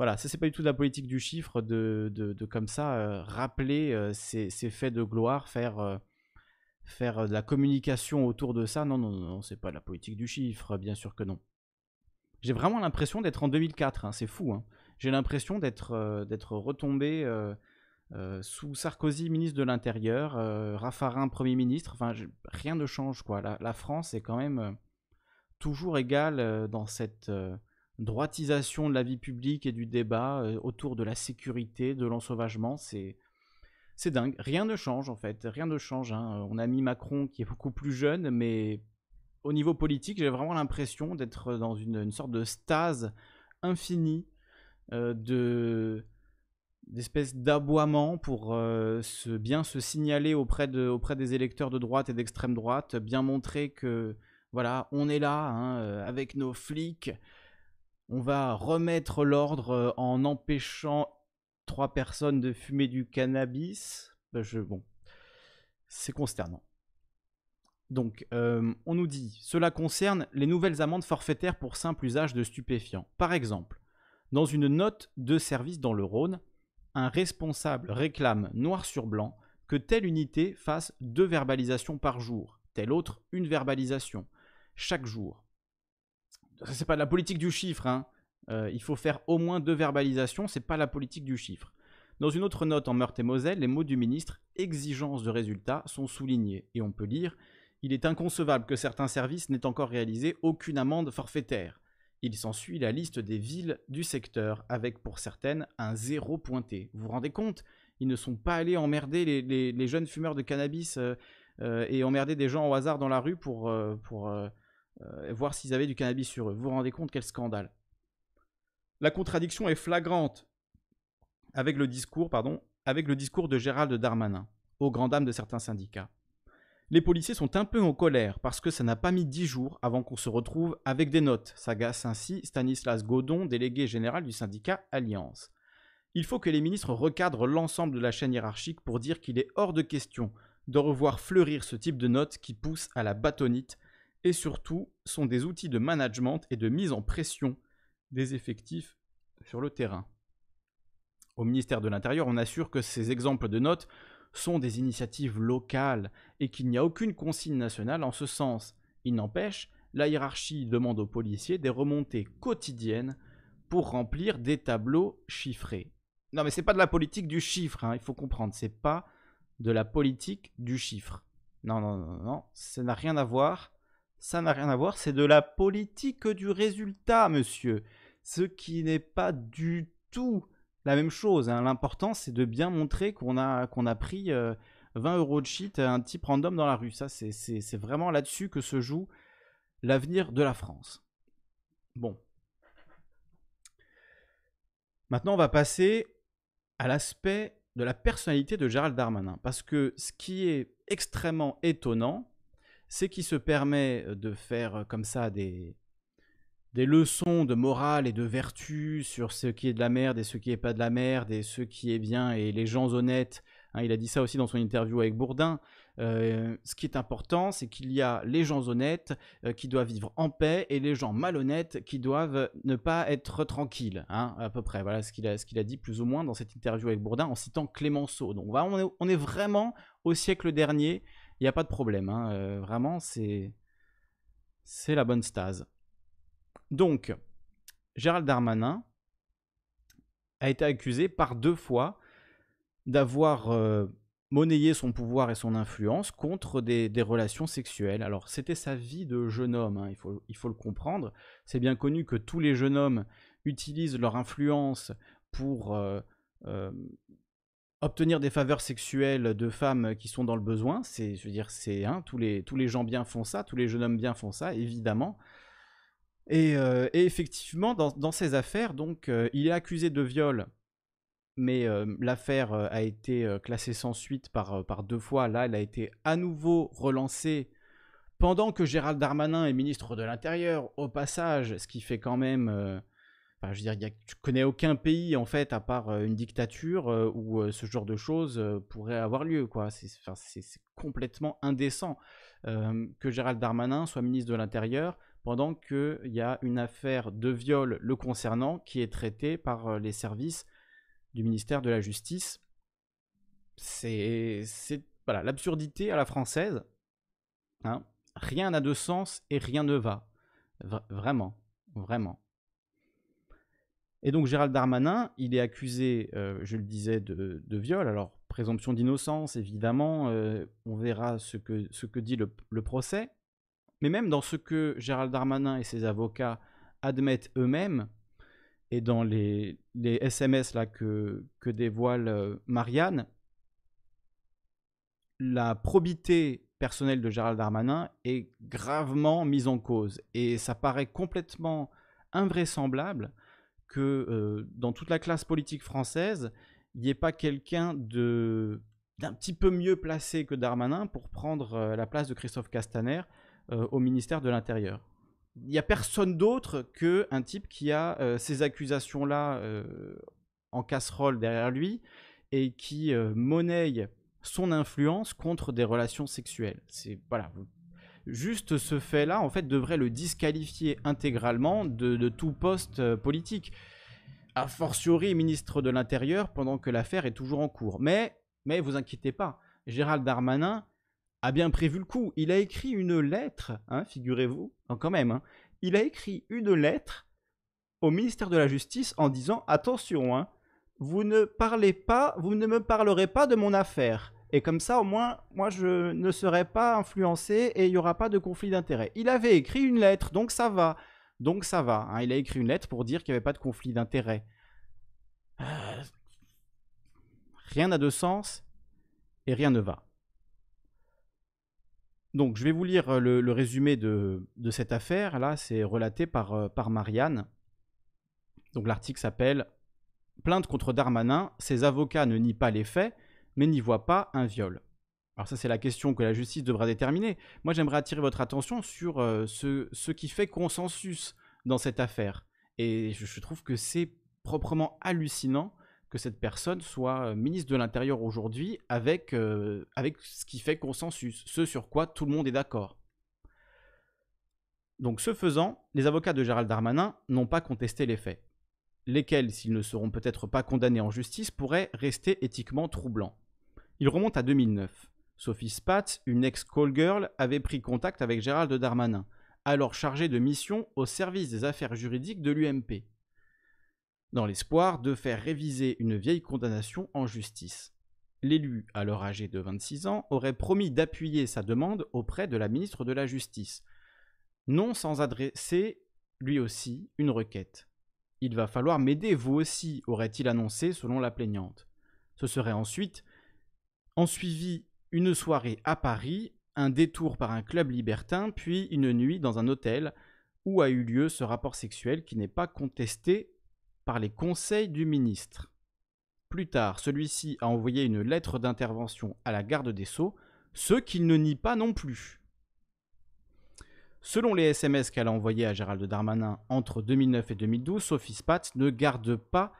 Voilà, ça c'est pas du tout de la politique du chiffre, de, de, comme ça euh, rappeler euh, ces, faits de gloire, faire, euh, faire euh, de la communication autour de ça. Non, non, non, c'est pas de la politique du chiffre, bien sûr que non. J'ai vraiment l'impression d'être en 2004, hein, c'est fou. hein. J'ai l'impression d'être retombé sous Sarkozy, ministre de l'Intérieur, Raffarin, Premier ministre. Enfin, rien ne change, quoi. La, France est quand même toujours égale dans cette, droitisation de la vie publique et du débat euh, autour de la sécurité, de l'ensauvagement. C'est dingue. Rien ne change en fait. Rien ne change. hein. On a mis Macron qui est beaucoup plus jeune, mais au niveau politique, j'ai vraiment l'impression d'être dans une, sorte de stase infinie euh, de d'espèce d'aboiement pour euh, se, bien se signaler auprès, de, auprès des électeurs de droite et d'extrême droite, bien montrer que voilà, on est là hein, euh, avec nos flics, on va remettre l'ordre euh, en empêchant trois personnes de fumer du cannabis. Ben, c'est consternant. Donc, euh, on nous dit, cela concerne les nouvelles amendes forfaitaires pour simple usage de stupéfiants. Par exemple, dans une note de service dans le Rhône, un responsable réclame noir sur blanc que telle unité fasse deux verbalisations par jour, telle autre une verbalisation chaque jour. C'est pas de la politique du chiffre, hein. Euh, il faut faire au moins deux verbalisations, c'est pas la politique du chiffre. Dans une autre note en Meurthe-et-Moselle, les mots du ministre exigence de résultats sont soulignés et on peut lire il est inconcevable que certains services n'aient encore réalisé aucune amende forfaitaire. Il s'ensuit la liste des villes du secteur, avec pour certaines un zéro pointé. Vous vous rendez compte? Ils ne sont pas allés emmerder les, jeunes fumeurs de cannabis euh, euh, et emmerder des gens au hasard dans la rue pour, pour euh, voir s'ils avaient du cannabis sur eux. Vous vous rendez compte quel scandale La contradiction est flagrante avec le discours, pardon, avec le discours de Gérald Darmanin, aux grand dames de certains syndicats. Les policiers sont un peu en colère parce que ça n'a pas mis dix jours avant qu'on se retrouve avec des notes, s'agace ainsi Stanislas Godon, délégué général du syndicat Alliance. Il faut que les ministres recadrent l'ensemble de la chaîne hiérarchique pour dire qu'il est hors de question de revoir fleurir ce type de notes qui poussent à la bâtonnite et surtout sont des outils de management et de mise en pression des effectifs sur le terrain. Au ministère de l'Intérieur, on assure que ces exemples de notes sont des initiatives locales et qu'il n'y a aucune consigne nationale en ce sens. Il n'empêche, la hiérarchie demande aux policiers des remontées quotidiennes pour remplir des tableaux chiffrés. Non mais c'est pas de la politique du chiffre, hein, il faut comprendre, c'est pas de la politique du chiffre. Non, non, non, non, ça n'a rien à voir. Ça n'a rien à voir, c'est de la politique du résultat, monsieur. Ce qui n'est pas du tout la même chose. hein. L'important, c'est de bien montrer qu'on a, a pris euh, 20 euros de shit à un type random dans la rue. Ça, c'est vraiment là-dessus que se joue l'avenir de la France. Bon. Maintenant, on va passer à l'aspect de la personnalité de Gérald Darmanin. Parce que ce qui est extrêmement étonnant, c'est qu'il se permet de faire comme ça des, des leçons de morale et de vertu sur ce qui est de la merde et ce qui est pas de la merde et ce qui est bien et les gens honnêtes. Hein, il a dit ça aussi dans son interview avec Bourdin. Euh, ce qui est important, c'est qu'il y a les gens honnêtes euh, qui doivent vivre en paix et les gens malhonnêtes qui doivent ne pas être tranquilles, hein, à peu près. Voilà ce qu'il a, qu'il a dit plus ou moins dans cette interview avec Bourdin en citant Clémenceau. Donc voilà, on est, on est vraiment au siècle dernier. Il n'y a pas de problème. hein, euh, vraiment, c'est la bonne stase. Donc, Gérald Darmanin a été accusé par deux fois d'avoir euh, monnayé son pouvoir et son influence contre des, relations sexuelles. Alors, c'était sa vie de jeune homme, hein, il, faut, le comprendre. C'est bien connu que tous les jeunes hommes utilisent leur influence pour euh, obtenir des faveurs sexuelles de femmes qui sont dans le besoin. C'est, je dire, c'est hein, tous les gens bien font ça, tous les jeunes hommes bien font ça, évidemment. Et, euh, effectivement, dans, ces affaires, donc, euh, il est accusé de viol, mais euh, l'affaire a été classée sans suite par, par deux fois. Là, elle a été à nouveau relancée pendant que Gérald Darmanin est ministre de l'Intérieur, au passage, ce qui fait quand même. Je veux dire, je connais aucun pays, en fait, à part euh, une dictature, euh, où euh, ce genre de choses pourrait avoir lieu, quoi. C'est complètement indécent que Gérald Darmanin soit ministre de l'Intérieur pendant qu'il y a une affaire de viol le concernant qui est traitée par les services du ministère de la Justice. C'est l'absurdité à la française. hein. Rien n'a de sens et rien ne va. Vra- vraiment, vraiment. Et donc Gérald Darmanin, il est accusé, euh, je le disais, de, viol. Alors, présomption d'innocence, évidemment, euh, on verra ce que, ce que dit le, le procès. Mais même dans ce que Gérald Darmanin et ses avocats admettent eux-mêmes, et dans les, les SMS là que, que dévoile euh, Marianne, la probité personnelle de Gérald Darmanin est gravement mise en cause. Et ça paraît complètement invraisemblable que euh, dans toute la classe politique française, il n'y ait pas quelqu'un de d'un petit peu mieux placé que Darmanin pour prendre euh, la place de Christophe Castaner euh, au ministère de l'Intérieur. Il n'y a personne d'autre qu'un type qui a ces accusations-là en casserole derrière lui et qui monnaie son influence contre des relations sexuelles. C'est voilà, juste ce fait-là, en fait, devrait le disqualifier intégralement de, tout poste politique a fortiori ministre de l'Intérieur pendant que l'affaire est toujours en cours. Mais, mais vous inquiétez pas, Gérald Darmanin a bien prévu le coup. Il a écrit une lettre, hein, figurez-vous, quand même, hein. il a écrit une lettre au ministère de la Justice en disant attention, hein, vous ne parlez pas, vous ne me parlerez pas de mon affaire. Et comme ça, au moins, moi, je ne serai pas influencé et il n'y aura pas de conflit d'intérêts. Il avait écrit une lettre, donc ça va. Donc ça va. Hein. Il a écrit une lettre pour dire qu'il n'y avait pas de conflit d'intérêts. Euh, rien n'a de sens et rien ne va. Donc je vais vous lire le, résumé de, cette affaire. Là, c'est relaté par, euh, par Marianne. Donc l'article s'appelle Plainte contre Darmanin. Ses avocats ne nient pas les faits, mais n'y voient pas un viol. Alors ça, c'est la question que la justice devra déterminer. Moi, j'aimerais attirer votre attention sur euh, ce, qui fait consensus dans cette affaire. Et je, trouve que c'est proprement hallucinant que cette personne soit euh, ministre de l'Intérieur aujourd'hui avec, euh, avec ce qui fait consensus, ce sur quoi tout le monde est d'accord. Donc ce faisant, les avocats de Gérald Darmanin n'ont pas contesté les faits, lesquels, s'ils ne seront peut-être pas condamnés en justice, pourraient rester éthiquement troublants. Ils remontent à 2009. Sophie Spatz, une ex-call girl, avait pris contact avec Gérald Darmanin, alors chargé de mission au service des affaires juridiques de l'UMP, dans l'espoir de faire réviser une vieille condamnation en justice. L'élu, alors âgé de 26 ans, aurait promis d'appuyer sa demande auprès de la ministre de la Justice, non sans adresser, lui aussi, une requête. Il va falloir m'aider, vous aussi, aurait-il annoncé selon la plaignante. Ce serait ensuite en suivi une soirée à Paris, un détour par un club libertin, puis une nuit dans un hôtel où a eu lieu ce rapport sexuel qui n'est pas contesté par les conseils du ministre. Plus tard, celui-ci a envoyé une lettre d'intervention à la garde des Sceaux, ce qu'il ne nie pas non plus. Selon les SMS qu'elle a envoyés à Gérald Darmanin entre 2009 et 2012, Sophie Spatz ne garde pas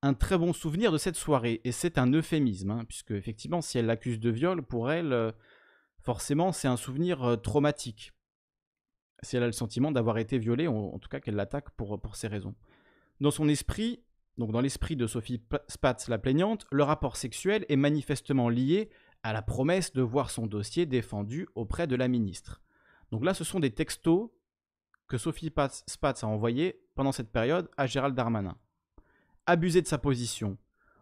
un très bon souvenir de cette soirée. Et c'est un euphémisme, hein, puisque effectivement, si elle l'accuse de viol, pour elle, euh, forcément, c'est un souvenir euh, traumatique. Si elle a le sentiment d'avoir été violée, en, tout cas qu'elle l'attaque pour, pour ces raisons. Dans son esprit, donc dans l'esprit de Sophie Spatz, la plaignante, le rapport sexuel est manifestement lié à la promesse de voir son dossier défendu auprès de la ministre. Donc là, ce sont des textos que Sophie Spatz a envoyés pendant cette période à Gérald Darmanin abuser de sa position.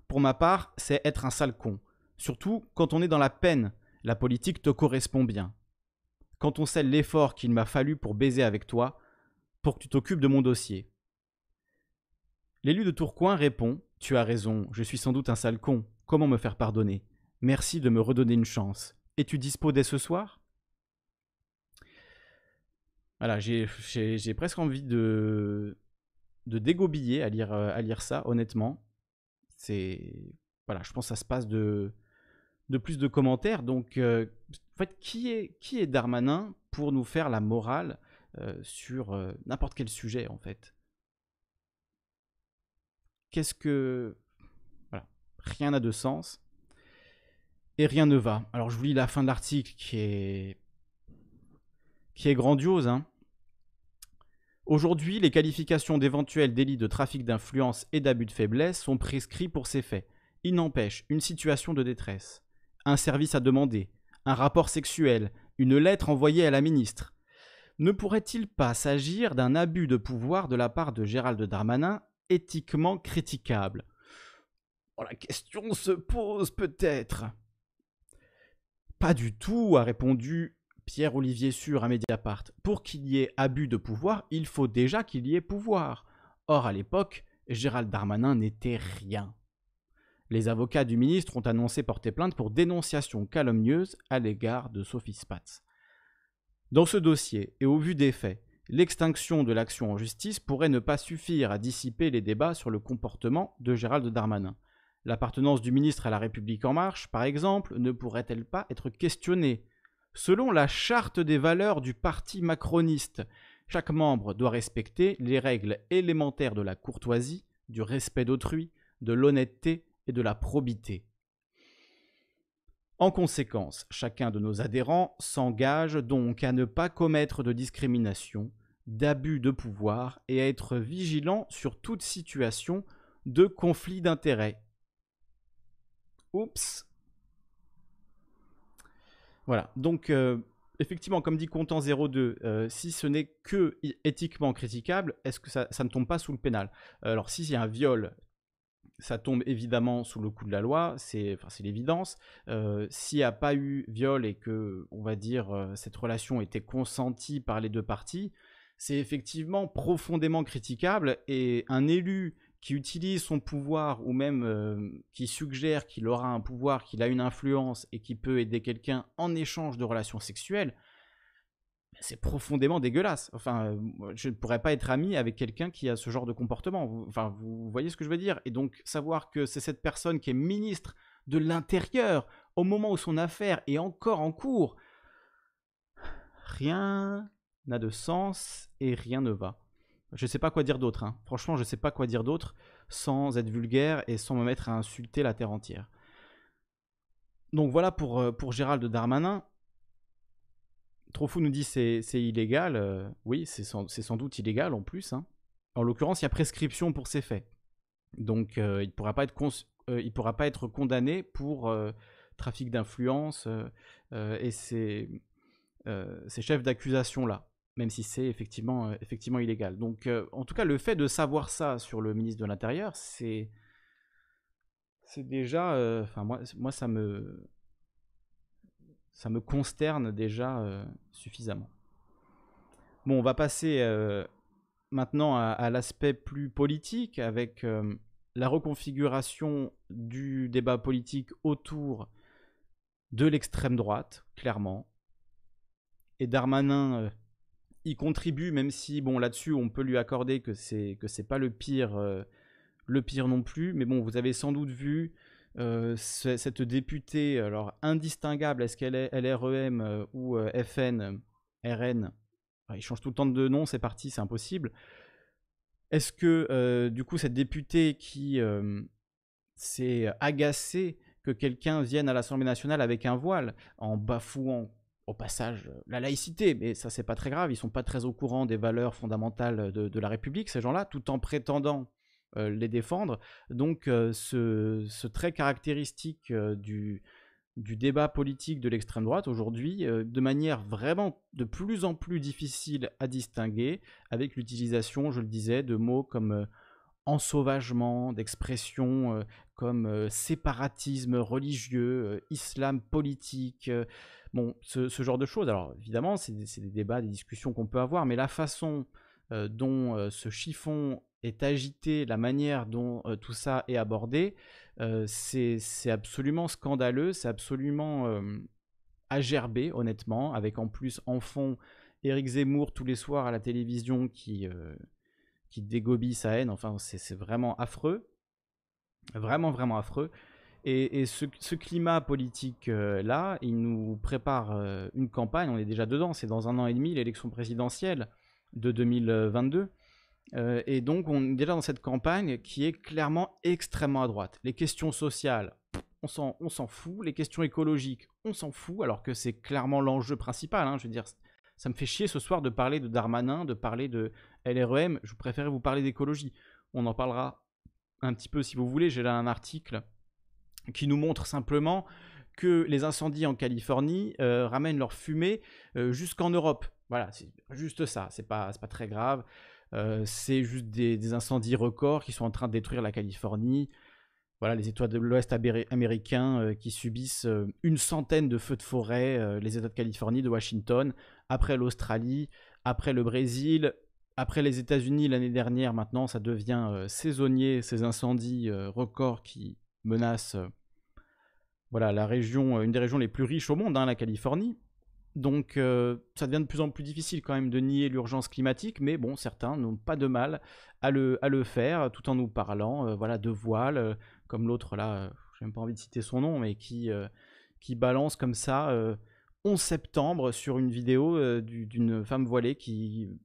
Pour ma part, c'est être un sale con. Surtout quand on est dans la peine, la politique te correspond bien. Quand on sait l'effort qu'il m'a fallu pour baiser avec toi, pour que tu t'occupes de mon dossier. L'élu de Tourcoing répond Tu as raison, je suis sans doute un sale con. Comment me faire pardonner? Merci de me redonner une chance. Es-tu dispo dès ce soir? Voilà, j'ai presque envie de, dégobiller à lire, euh, à lire ça, honnêtement. C'est. Voilà, je pense que ça se passe de, plus de commentaires. Donc, euh, en fait, qui est, qui est Darmanin pour nous faire la morale euh, sur n'importe quel sujet, en fait? Qu'est-ce que. Voilà, rien n'a de sens. Et rien ne va. Alors, je vous lis la fin de l'article qui est. qui est grandiose, hein. Aujourd'hui, les qualifications d'éventuels délits de trafic d'influence et d'abus de faiblesse sont prescrits pour ces faits. Il n'empêche, une situation de détresse, un service à demander, un rapport sexuel, une lettre envoyée à la ministre. Ne pourrait-il pas s'agir d'un abus de pouvoir de la part de Gérald Darmanin éthiquement critiquable? Oh, La question se pose peut-être. Pas du tout, a répondu Pierre-Olivier Sûr à Mediapart, pour qu'il y ait abus de pouvoir, il faut déjà qu'il y ait pouvoir. Or, à l'époque, Gérald Darmanin n'était rien. Les avocats du ministre ont annoncé porter plainte pour dénonciation calomnieuse à l'égard de Sophie Spatz. Dans ce dossier, et au vu des faits, l'extinction de l'action en justice pourrait ne pas suffire à dissiper les débats sur le comportement de Gérald Darmanin. L'appartenance du ministre à la République en marche, par exemple, ne pourrait-elle pas être questionnée? Selon la charte des valeurs du parti macroniste, chaque membre doit respecter les règles élémentaires de la courtoisie, du respect d'autrui, de l'honnêteté et de la probité. En conséquence, chacun de nos adhérents s'engage donc à ne pas commettre de discrimination, d'abus de pouvoir et à être vigilant sur toute situation de conflit d'intérêts. Oups. Voilà, donc euh, effectivement, comme dit Content 02, euh, si ce n'est que éthiquement critiquable, est-ce que ça, ça, ne tombe pas sous le pénal? Alors, s'il y a un viol ça tombe évidemment sous le coup de la loi, c'est l'évidence. Euh, S'il n'y a pas eu viol et que, on va dire, euh, cette relation était consentie par les deux parties, c'est effectivement profondément critiquable et un élu qui utilise son pouvoir ou même euh, qui suggère qu'il aura un pouvoir, qu'il a une influence et qui peut aider quelqu'un en échange de relations sexuelles, c'est profondément dégueulasse. Enfin, je ne pourrais pas être ami avec quelqu'un qui a ce genre de comportement. Enfin, vous voyez ce que je veux dire? Et donc, savoir que c'est cette personne qui est ministre de l'Intérieur au moment où son affaire est encore en cours, rien n'a de sens et rien ne va. Je ne sais pas quoi dire d'autre. Hein. Franchement, je ne sais pas quoi dire d'autre sans être vulgaire et sans me mettre à insulter la terre entière. Donc voilà pour, euh, pour Gérald Darmanin. Trop fou nous dit c'est illégal. Euh, oui, c'est sans, doute illégal en plus. Hein. En l'occurrence, il y a prescription pour ces faits. Donc, euh, il ne pourra, pas être il pourra pas être condamné pour trafic d'influence et ces, ces chefs d'accusation-là, même si c'est effectivement, effectivement illégal. Donc, en tout cas, le fait de savoir ça sur le ministre de l'Intérieur, c'est. C'est déjà. Enfin, moi, moi, ça me ça me consterne déjà euh, suffisamment. Bon, on va passer euh, maintenant à, l'aspect plus politique avec euh, la reconfiguration du débat politique autour de l'extrême droite, clairement. Et Darmanin y contribue, même si, bon, là-dessus, on peut lui accorder que c'est que c'est pas le pire, le pire non plus. Mais bon, vous avez sans doute vu euh, cette députée, alors indistinguable, est-ce qu'elle est LREM euh, ou euh, FN, RN Il change tout le temps de nom, c'est parti, c'est impossible. Est-ce que, du coup, cette députée qui s'est agacée que quelqu'un vienne à l'Assemblée nationale avec un voile, en bafouant au passage la laïcité, mais ça c'est pas très grave, ils sont pas très au courant des valeurs fondamentales de, la République, ces gens-là, tout en prétendant euh, les défendre. Donc euh, ce, trait caractéristique euh, du, du débat politique de l'extrême droite aujourd'hui, de manière vraiment de plus en plus difficile à distinguer, avec l'utilisation, je le disais, de mots comme ensauvagement, d'expressions comme séparatisme religieux, islam politique, bon, ce, genre de choses. Alors évidemment, c'est des débats, des discussions qu'on peut avoir, mais la façon dont ce chiffon est agité, la manière dont euh, tout ça est abordé, euh, c'est absolument scandaleux, c'est absolument euh, agerbé, honnêtement, avec en plus en fond Éric Zemmour tous les soirs à la télévision qui, qui dégobie sa haine, enfin c'est vraiment affreux, vraiment vraiment affreux. Et, ce, climat politique-là, il nous prépare une campagne, on est déjà dedans, c'est dans un an et demi l'élection présidentielle de 2022. Euh, et donc, on est déjà dans cette campagne qui est clairement extrêmement à droite. Les questions sociales, on s'en fout. Les questions écologiques, on s'en fout, alors que c'est clairement l'enjeu principal. Hein. Je veux dire, ça me fait chier ce soir de parler de Darmanin, de parler de LREM. Je préférais vous parler d'écologie. On en parlera un petit peu si vous voulez. J'ai là un article qui nous montre simplement que les incendies en Californie euh, ramènent leur fumée euh, jusqu'en Europe. Voilà, c'est juste ça. C'est pas, pas très grave. Euh, c'est juste des, incendies records qui sont en train de détruire la Californie. voilà, les États de l'Ouest euh, qui subissent une centaine de feux de forêt, les États de Californie, de Washington, après l'Australie, après le Brésil, après les États-Unis l'année dernière. Maintenant, ça devient saisonnier, ces incendies records qui menacent euh, voilà, la région, euh, une des régions les plus riches au monde, hein, la Californie. Donc, euh, ça devient de plus en plus difficile quand même de nier l'urgence climatique, mais bon, certains n'ont pas de mal à le, faire, tout en nous parlant, voilà, de voile, comme l'autre là, j'ai même pas envie de citer son nom, mais qui, balance comme ça, euh, 11 septembre, sur une vidéo du- d'une femme voilée qui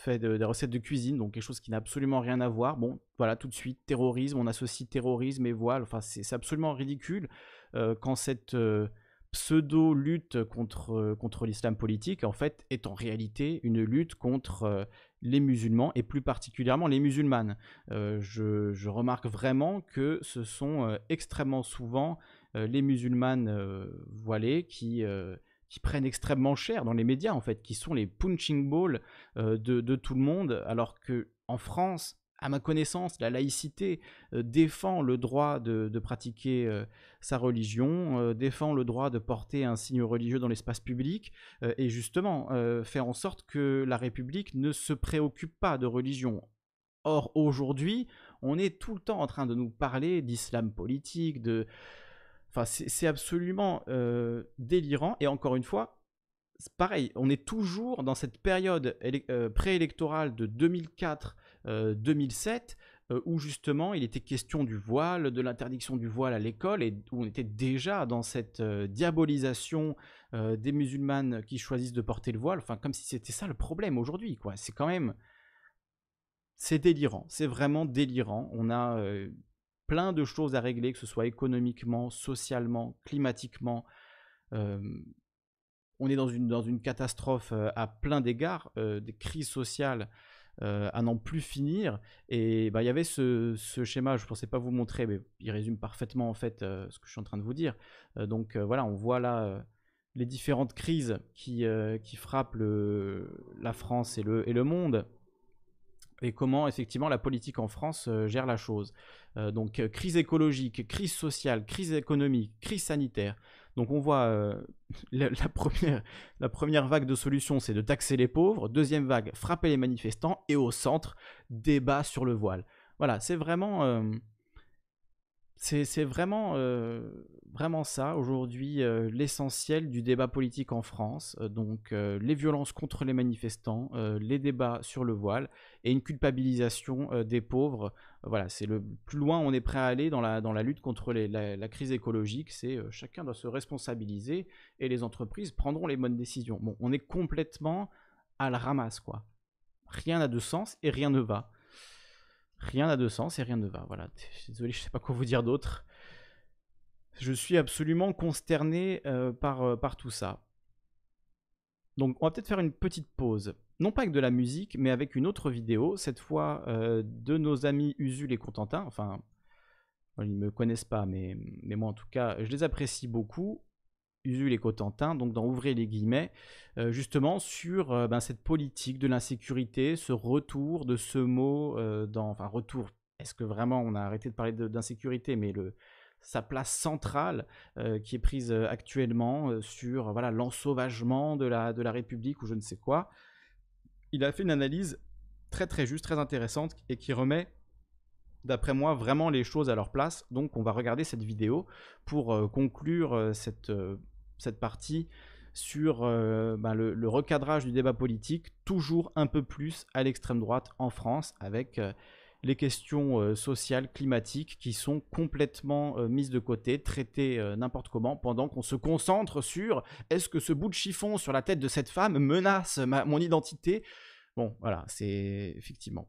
fait de- des recettes de cuisine, donc quelque chose qui n'a absolument rien à voir. Bon, voilà, tout de suite, terrorisme, on associe terrorisme et voile, enfin, c'est absolument ridicule euh, quand cette euh, pseudo-lutte contre, euh, contre l'islam politique, en fait, est en réalité une lutte contre les musulmans, et plus particulièrement les musulmanes. Je, je remarque vraiment que ce sont extrêmement souvent les musulmanes voilées qui, qui prennent extrêmement cher dans les médias, en fait, qui sont les punching balls euh, de, tout le monde, alors que en France, à ma connaissance, la laïcité euh, défend le droit de, pratiquer euh, sa religion, défend le droit de porter un signe religieux dans l'espace public, et justement fait en sorte que la République ne se préoccupe pas de religion. Or, aujourd'hui, on est tout le temps en train de nous parler d'islam politique, de... Enfin, c'est absolument euh, délirant, et encore une fois, pareil, on est toujours dans cette période euh, préélectorale de 2004-2007, euh, où justement il était question du voile, de l'interdiction du voile à l'école, et où on était déjà dans cette euh, diabolisation euh, des musulmanes qui choisissent de porter le voile, enfin comme si c'était ça le problème aujourd'hui, quoi. C'est quand même... C'est délirant, c'est vraiment délirant. On a euh, plein de choses à régler, que ce soit économiquement, socialement, climatiquement. Euh, on est dans une, catastrophe euh, à plein d'égards, euh, des crises sociales euh, à n'en plus finir. Et bah, il y avait ce, schéma, je ne pensais pas vous montrer, mais il résume parfaitement en fait ce que je suis en train de vous dire. Donc voilà, on voit là les différentes crises qui, frappent la France et le monde et comment effectivement la politique en France euh, gère la chose. Euh, donc euh, crise écologique, crise sociale, crise économique, crise sanitaire. Donc on voit la, première, la première vague de solutions, c'est de taxer les pauvres. Deuxième vague, frapper les manifestants. Et au centre, débat sur le voile. Voilà, c'est vraiment... c'est vraiment, vraiment ça aujourd'hui euh, l'essentiel du débat politique en France. Euh, donc euh, les violences contre les manifestants, les débats sur le voile et une culpabilisation des pauvres. Voilà, c'est le plus loin on est prêt à aller dans la, dans la lutte contre la, la crise écologique. C'est chacun doit se responsabiliser et les entreprises prendront les bonnes décisions. Bon, on est complètement à la ramasse quoi. Rien n'a de sens et rien ne va. Rien n'a de sens et rien ne va. Voilà. Désolé, je sais pas quoi vous dire d'autre. Je suis absolument consterné euh, par, euh, par tout ça. Donc, on va peut-être faire une petite pause. Non pas avec de la musique, mais avec une autre vidéo, cette fois euh, de nos amis Usul et Contentin. Enfin, ils ne me connaissent pas, mais, mais moi en tout cas, je les apprécie beaucoup. Usul et Cotentin, donc dans Ouvrez les guillemets, justement sur ben, cette politique de l'insécurité, ce retour de ce mot dans. Enfin, retour. Est-ce que vraiment on a arrêté de parler d'insécurité, mais le, sa place centrale euh, qui est prise euh, actuellement euh, sur voilà l'ensauvagement de la, de la République ou je ne sais quoi. Il a fait une analyse très très juste, très intéressante et qui remet, d'après moi, vraiment les choses à leur place. Donc on va regarder cette vidéo pour conclure cette, cette partie sur ben, le, recadrage du débat politique, toujours un peu plus à l'extrême droite en France, avec les questions euh, sociales, climatiques, qui sont complètement euh, mises de côté, traitées euh, n'importe comment, pendant qu'on se concentre sur est-ce que ce bout de chiffon sur la tête de cette femme menace mon identité? Bon, voilà, c'est effectivement.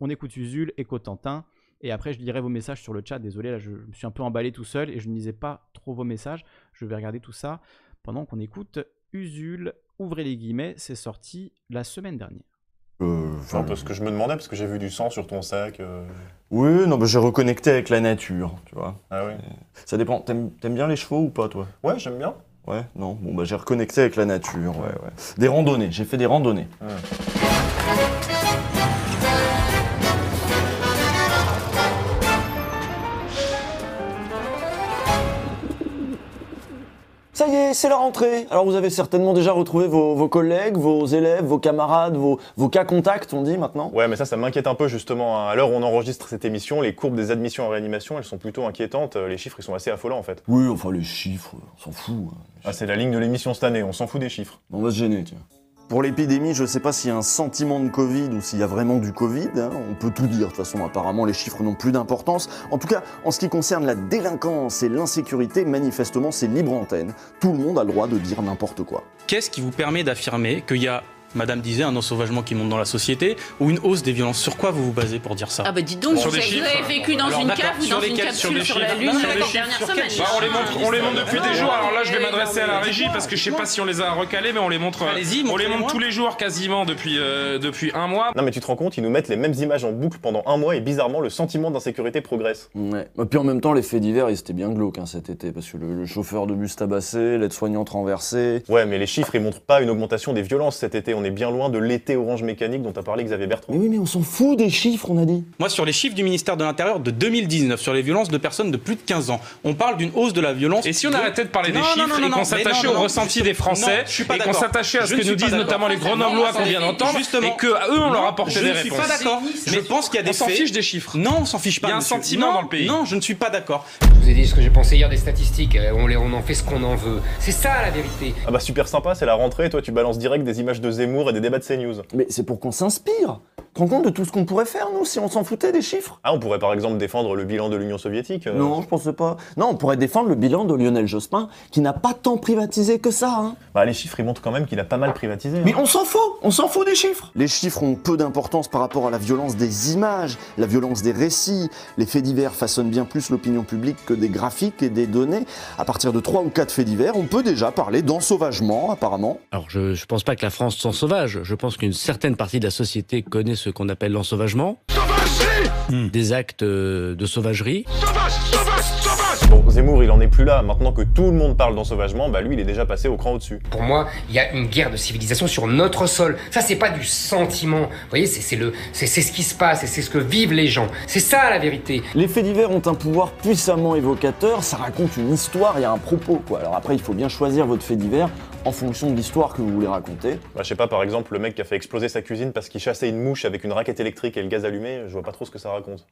On écoute Usul et Cotentin, et après je lirai vos messages sur le chat. Désolé, là je, je me suis un peu emballé tout seul et je ne lisais pas trop vos messages. Je vais regarder tout ça pendant qu'on écoute Usul. Ouvrez les guillemets, c'est sorti la semaine dernière. Euh, enfin, Non, parce que je me demandais, parce que j'ai vu du sang sur ton sac. euh. Oui, non, bah, j'ai reconnecté avec la nature, tu vois. Ah oui. Ça dépend. T'aimes t'aimes bien les chevaux ou pas, toi? Ouais, j'aime bien. Ouais, non. Bon, bah j'ai reconnecté avec la nature, ouais, ouais. Des randonnées, j'ai fait des randonnées. Y est, c'est la rentrée. Alors vous avez certainement déjà retrouvé vos, vos collègues, vos élèves, vos camarades, vos, vos cas contacts, on dit maintenant. Ouais, mais ça, ça m'inquiète un peu justement. hein. À l'heure où on enregistre cette émission, les courbes des admissions en réanimation, elles sont plutôt inquiétantes. Euh, Les chiffres, ils sont assez affolants en fait. Oui, enfin les chiffres, on s'en fout. hein. Ah, c'est la ligne de l'émission cette année, on s'en fout des chiffres. On va se gêner, tiens. Pour l'épidémie, je sais pas s'il y a un sentiment de Covid ou s'il y a vraiment du Covid. hein. On peut tout dire, de toute façon, apparemment, les chiffres n'ont plus d'importance. En tout cas, en ce qui concerne la délinquance et l'insécurité, manifestement, c'est libre antenne. Tout le monde a le droit de dire n'importe quoi. Qu'est-ce qui vous permet d'affirmer qu'il y a, Madame disait, un ensauvagement qui monte dans la société ou une hausse des violences Sur quoi vous vous basez pour dire ça? Ah bah dites donc, Sur vous avez, vous chiffres. avez vécu dans Alors, une cave ou sur dans une sur capsule des sur la. Lune Non, sur la des dernière chiffres, sur semaine. quels Bah, on les montre, on les montre depuis des jours. Alors là, je vais m'adresser à la régie parce que je sais pas si on les a recalés, mais on les montre. Allez-y, on les montre tous les jours quasiment depuis euh, depuis un mois. Non, mais tu te rends compte, ils nous mettent les mêmes images en boucle pendant un mois et bizarrement, le sentiment d'insécurité progresse. Ouais. Et puis en même temps, les faits divers, ils étaient bien glauques hein, cet été, parce que le, le chauffeur de bus tabassé, l'aide-soignante renversée. Ouais, mais les chiffres, ils montrent pas une augmentation des violences cet été. On est bien loin de l'été orange mécanique dont a parlé Xavier Bertrand. Mais oui, mais on s'en fout des chiffres, on a dit. Moi, sur les chiffres du ministère de l'Intérieur de 2019, sur les violences de personnes de plus de 15 ans, on parle d'une hausse de la violence. Et si on de- arrêtait de parler des Non, chiffres non, et qu'on s'attachait au ressenti des Français non, je suis pas et qu'on s'attachait à ce Je que nous disent notamment les grenoblois qu'on vient d'entendre Justement. et que à eux on leur apportait je des ne suis réponses. pas d'accord. Je pense qu'il y a des On s'en faits. fiche des chiffres. Non, on s'en fiche pas. Il y a un sentiment dans le pays. Non, je ne suis pas d'accord. Je vous ai dit ce que j'ai pensé hier des statistiques, euh, on, les, on en fait ce qu'on en veut. C'est ça la vérité. Ah bah super sympa, c'est la rentrée, toi tu balances direct des images de Zemmour et des débats de CNews. Mais c'est pour qu'on s'inspire. Rends compte de tout ce qu'on pourrait faire, nous, si on s'en foutait des chiffres? Ah, on pourrait par exemple défendre le bilan de l'Union soviétique. euh. Non, je pensais pas. Non, on pourrait défendre le bilan de Lionel Jospin, qui n'a pas tant privatisé que ça, hein. Bah les chiffres ils montrent quand même qu'il a pas mal privatisé. hein. Mais on s'en fout, on s'en fout des chiffres. Les chiffres ont peu d'importance par rapport à la violence des images, la violence des récits. Les faits divers façonnent bien plus l'opinion publique que des graphiques et des données. À partir de trois ou quatre faits divers, on peut déjà parler d'ensauvagement, apparemment. Alors, je ne pense pas que la France sauvage. Je pense qu'une certaine partie de la société connaît ce qu'on appelle l'ensauvagement. Des actes euh, de sauvagerie. Bon, Zemmour il en est plus là. Maintenant que tout le monde parle d'ensauvagement, bah lui il est déjà passé au cran au-dessus. Pour moi, il y a une guerre de civilisation sur notre sol. Ça, c'est pas du sentiment. Vous voyez, c'est c'est le, c'est c'est ce qui se passe et c'est ce que vivent les gens. C'est ça la vérité. Les faits divers ont un pouvoir puissamment évocateur, ça raconte une histoire, il y a un propos, quoi. Alors après, il faut bien choisir votre fait divers en fonction de l'histoire que vous voulez raconter. Bah je sais pas, par exemple le mec qui a fait exploser sa cuisine parce qu'il chassait une mouche avec une raquette électrique et le gaz allumé, je vois pas trop ce que ça raconte.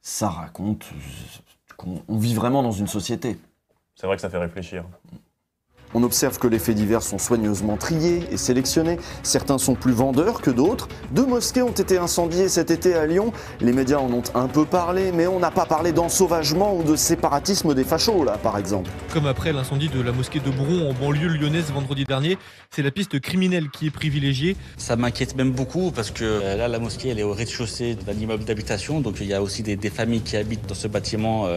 Ça raconte qu'on on vit vraiment dans une société. C'est vrai que ça fait réfléchir. On observe que les faits divers sont soigneusement triés et sélectionnés. Certains sont plus vendeurs que d'autres. Deux mosquées ont été incendiées cet été à Lyon. Les médias en ont un peu parlé, mais on n'a pas parlé d'ensauvagement ou de séparatisme des fachos, là, par exemple. Comme après l'incendie de la mosquée de Bron en banlieue lyonnaise vendredi dernier, c'est la piste criminelle qui est privilégiée. Ça m'inquiète même beaucoup parce que euh, là, la mosquée, elle est au rez-de-chaussée d'un immeuble d'habitation. Donc, il y a aussi des, des familles qui habitent dans ce bâtiment. euh,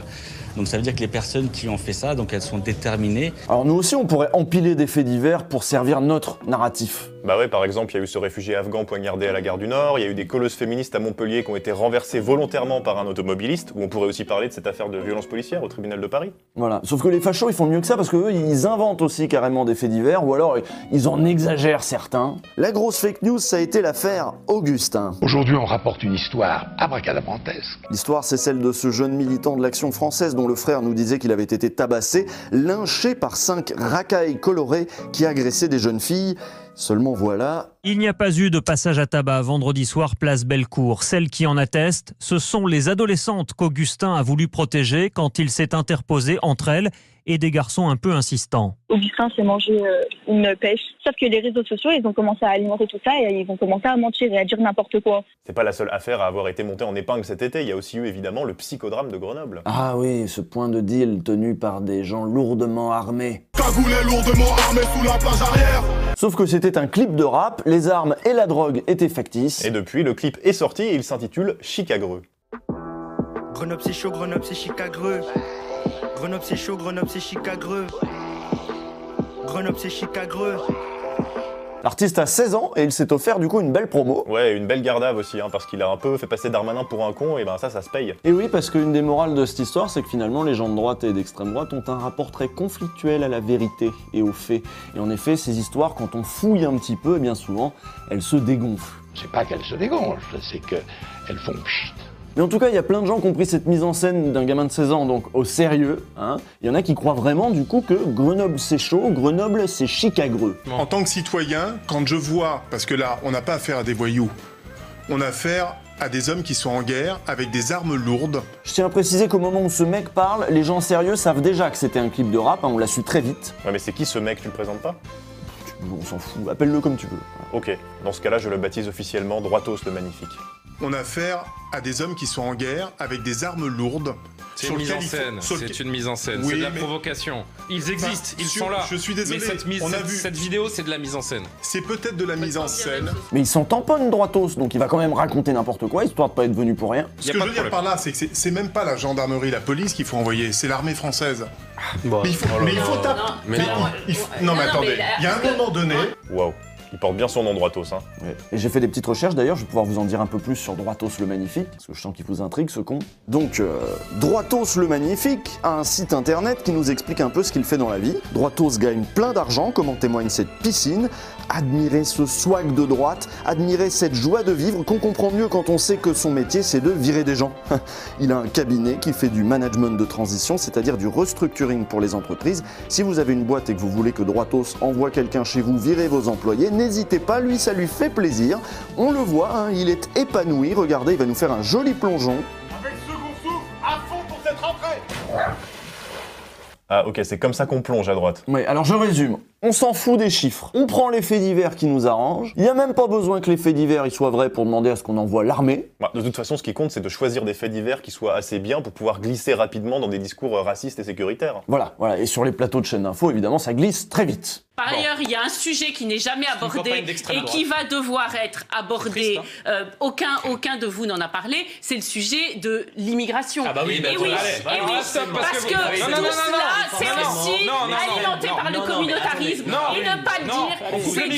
donc, ça veut dire que les personnes qui ont fait ça, donc elles sont déterminées. Alors nous aussi, on pourrait empiler des faits divers pour servir notre narratif. Bah ouais, par exemple, il y a eu ce réfugié afghan poignardé à la gare du Nord, il y a eu des colosses féministes à Montpellier qui ont été renversées volontairement par un automobiliste, ou on pourrait aussi parler de cette affaire de violence policière au tribunal de Paris. Voilà. Sauf que les fachos, ils font mieux que ça parce qu'eux, ils inventent aussi carrément des faits divers ou alors ils en exagèrent certains. La grosse fake news, ça a été l'affaire Augustin. Aujourd'hui, on rapporte une histoire abracadabrantesque. L'histoire, c'est celle de ce jeune militant de l'Action française dont le frère nous disait qu'il avait été tabassé, lynché par cinq racailles colorées qui agressaient des jeunes filles. Seulement voilà, Il n'y a pas eu de passage à tabac vendredi soir place Bellecour. Celles qui en attestent, ce sont les adolescentes qu'Augustin a voulu protéger quand il s'est interposé entre elles et des garçons un peu insistants. Augustin s'est mangé euh, une pêche. Sauf que les réseaux sociaux, ils ont commencé à alimenter tout ça et ils vont commencer à mentir et à dire n'importe quoi. C'est pas la seule affaire à avoir été montée en épingle cet été, il y a aussi eu évidemment le psychodrame de Grenoble. Ah oui, ce point de deal tenu par des gens lourdement armés. Lourdement armé sous la plage arrière. Sauf que c'était un clip de rap, les armes et la drogue étaient factices. Et depuis, le clip est sorti et il s'intitule Chicagreux. Grenoble c'est chaud, Grenoble c'est Chicagreux. Grenoble c'est chaud, Grenoble c'est Chicagreux. Grenoble c'est Chicagreux. L'artiste a 16 ans et il s'est offert du coup une belle promo. Ouais, une belle gardave aussi, hein, parce qu'il a un peu fait passer Darmanin pour un con, et ben ça, ça se paye. Et oui, parce qu'une des morales de cette histoire, c'est que finalement, les gens de droite et d'extrême droite ont un rapport très conflictuel à la vérité et aux faits. Et en effet, ces histoires, quand on fouille un petit peu, eh bien souvent, elles se dégonflent. C'est pas qu'elles se dégonflent, c'est qu'elles font pchit. Mais en tout cas, il y a plein de gens qui ont pris cette mise en scène d'un gamin de 16 ans donc au sérieux. hein. Il y en a qui croient vraiment du coup que Grenoble c'est chaud, Grenoble c'est chicagreux. En tant que citoyen, quand je vois, parce que là, on n'a pas affaire à des voyous, on a affaire à des hommes qui sont en guerre avec des armes lourdes. Je tiens à préciser qu'au moment où ce mec parle, les gens sérieux savent déjà que c'était un clip de rap, hein, on l'a su très vite. Ouais, mais c'est qui ce mec Tu le présentes pas? On s'en fout, appelle-le comme tu veux. Ok, dans ce cas-là, je le baptise officiellement Droitos le Magnifique. On a affaire à des hommes qui sont en guerre avec des armes lourdes. C'est sur une mise en scène. C'est une mise en scène. Oui, c'est de la mais- provocation. Ils Enfin, existent. Ils sur- sont là. je suis désolé, Mais cette, mise, on a cette- vu- cette vidéo, c'est de la mise en scène. C'est peut-être de la mise en scène. Mais il s'en tamponne Droitos, donc il va quand même raconter n'importe quoi, histoire de pas être venu pour rien. Ce que je veux dire par là, c'est que c'est- même pas la gendarmerie, la police qu'il faut envoyer, c'est l'armée française. mais il faut, oh là mais il là. faut taper. Non, mais non, il- il faut- non, mais attendez, il y a un moment donné. Waouh, il porte bien son nom Droitos. Hein. Et j'ai fait des petites recherches d'ailleurs, je vais pouvoir vous en dire un peu plus sur Droitos le Magnifique, parce que je sens qu'il vous intrigue ce con. Donc, euh, Droitos le Magnifique a un site internet qui nous explique un peu ce qu'il fait dans la vie. Droitos gagne plein d'argent, comme en témoigne cette piscine. Admirez ce swag de droite, admirez cette joie de vivre qu'on comprend mieux quand on sait que son métier c'est de virer des gens. Il a un cabinet qui fait du management de transition, c'est-à-dire du restructuring pour les entreprises. Si vous avez une boîte et que vous voulez que Droitos envoie quelqu'un chez vous virer vos employés, n'hésitez pas, lui ça lui fait plaisir. On le voit, hein, il est épanoui. Regardez, il va nous faire un joli plongeon. Avec second souffle, à fond pour cette rentrée Ah, ok, c'est comme ça qu'on plonge à droite. Oui, alors je résume. On s'en fout des chiffres. On prend les faits divers qui nous arrangent. Il n'y a même pas besoin que les faits divers ils soient vrais pour demander à ce qu'on envoie l'armée. Bah, de toute façon, ce qui compte, c'est de choisir des faits divers qui soient assez bien pour pouvoir glisser rapidement dans des discours euh, racistes et sécuritaires. Voilà, voilà. Et sur les plateaux de chaînes d'info, évidemment, ça glisse très vite. Par ailleurs, il y a un sujet qui n'est jamais abordé et qui va devoir être abordé. hein. euh, aucun, aucun de vous n'en a parlé. C'est le sujet de l'immigration. Ah bah oui, bah et attends, oui, allez, et bah oui, stop, parce parce que tout cela, c'est aussi non, non, non, alimenté non, par le non, non, et ne pas le non, dire, on coupe c'est le du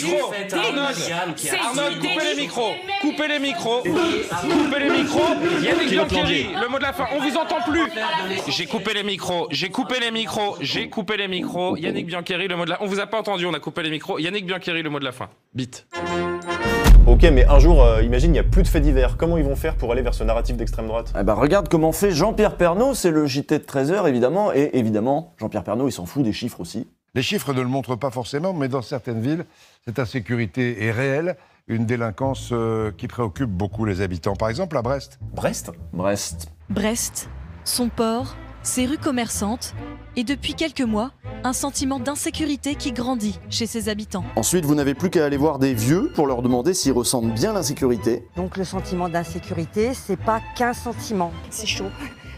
C'est Arnold, coupez les micros. Coupez les micros. Coupez les micros. Yannick Biancheri, le mot de la fin. On vous entend plus. J'ai coupé les micros. J'ai coupé les micros. J'ai coupé les micros. Yannick Biancheri, le mot de la. On vous a pas entendu. On a coupé les micros. Yannick Biancheri, le mot de la fin. Bite. Ok, mais un jour, euh, imagine, il n'y a plus de faits divers. Comment ils vont faire pour aller vers ce narratif d'extrême droite? Eh ben, regarde comment fait Jean-Pierre Pernaud, c'est le JT de 13h évidemment, et évidemment, Jean-Pierre Pernaud, il s'en fout des chiffres aussi. Les chiffres ne le montrent pas forcément, mais dans certaines villes, cette insécurité est réelle, une délinquance euh, qui préoccupe beaucoup les habitants. Par exemple, à Brest. Brest Brest. Brest, son port, ses rues commerçantes et depuis quelques mois, un sentiment d'insécurité qui grandit chez ses habitants. Ensuite, vous n'avez plus qu'à aller voir des vieux pour leur demander s'ils ressentent bien l'insécurité. Donc le sentiment d'insécurité, c'est pas qu'un sentiment. C'est chaud.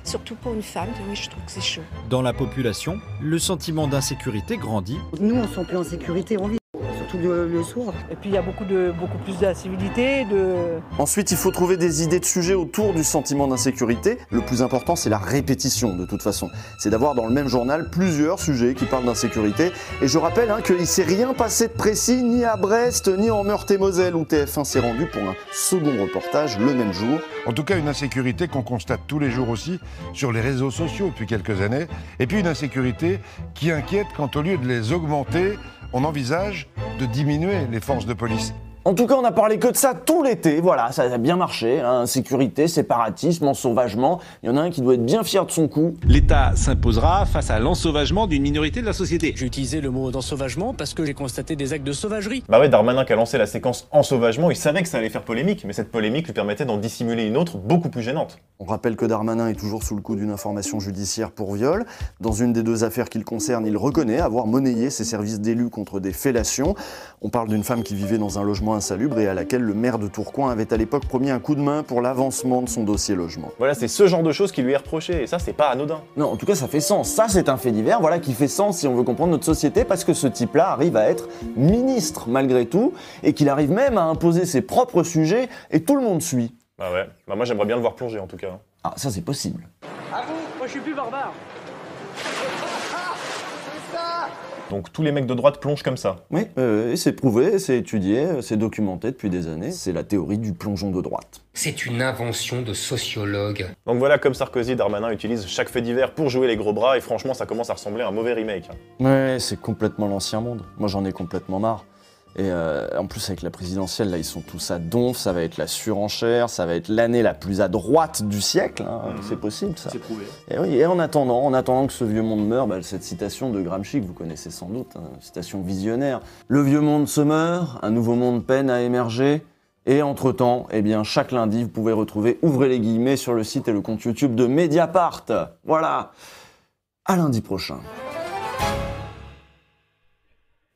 Surtout pour une femme, oui, je trouve que c'est chaud. Dans la population, le sentiment d'insécurité grandit. Nous, on sent plus en sécurité en ville, surtout le, le soir. Et puis il y a beaucoup, de, beaucoup plus d'incivilité, de... Ensuite, il faut trouver des idées de sujets autour du sentiment d'insécurité. Le plus important, c'est la répétition, de toute façon. C'est d'avoir dans le même journal plusieurs sujets qui parlent d'insécurité. Et je rappelle hein, qu'il ne s'est rien passé de précis ni à Brest, ni en Meurthe-et-Moselle, où TF1 s'est rendu pour un second reportage le même jour. En tout cas, une insécurité qu'on constate tous les jours aussi sur les réseaux sociaux depuis quelques années. Et puis une insécurité qui inquiète quand au lieu de les augmenter, on envisage de diminuer les forces de police. En tout cas, on a parlé que de ça tout l'été, voilà, ça a bien marché. Hein. Insécurité, séparatisme, ensauvagement. Il y en a un qui doit être bien fier de son coup. L'État s'imposera face à l'ensauvagement d'une minorité de la société. J'ai utilisé le mot d'ensauvagement parce que j'ai constaté des actes de sauvagerie. Bah ouais, Darmanin qui a lancé la séquence ensauvagement, il savait que ça allait faire polémique, mais cette polémique lui permettait d'en dissimuler une autre beaucoup plus gênante. On rappelle que Darmanin est toujours sous le coup d'une information judiciaire pour viol. Dans une des deux affaires qu'il concerne, il reconnaît avoir monnayé ses services d'élus contre des fellations. On parle d'une femme qui vivait dans un logement insalubre et à laquelle le maire de Tourcoing avait à l'époque promis un coup de main pour l'avancement de son dossier logement. Voilà, c'est ce genre de choses qui lui est reproché, et ça, c'est pas anodin. Non, en tout cas, ça fait sens. Ça, c'est un fait divers, voilà, qui fait sens si on veut comprendre notre société, parce que ce type-là arrive à être ministre malgré tout, et qu'il arrive même à imposer ses propres sujets, et tout le monde suit. Bah ouais, bah moi j'aimerais bien le voir plonger en tout cas. Ah, ça c'est possible. À vous, moi je suis plus barbare. Donc tous les mecs de droite plongent comme ça. Oui, euh, c'est prouvé, c'est étudié, c'est documenté depuis des années. C'est la théorie du plongeon de droite. C'est une invention de sociologue. Donc voilà, comme Sarkozy, Darmanin utilise chaque fait divers pour jouer les gros bras, et franchement, ça commence à ressembler à un mauvais remake. hein. Ouais, c'est complètement l'ancien monde. Moi, j'en ai complètement marre. Et euh, en plus, avec la présidentielle, là, ils sont tous à donf, ça va être la surenchère, ça va être l'année la plus à droite du siècle. hein. C'est possible, ça. C'est prouvé. Et oui, et en attendant, en attendant que ce vieux monde meure, bah, cette citation de Gramsci que vous connaissez sans doute, hein, citation visionnaire. Le vieux monde se meurt, un nouveau monde peine à émerger. Et entre-temps, eh bien, chaque lundi, vous pouvez retrouver, ouvrez les guillemets, sur le site et le compte YouTube de Mediapart. Voilà. À lundi prochain.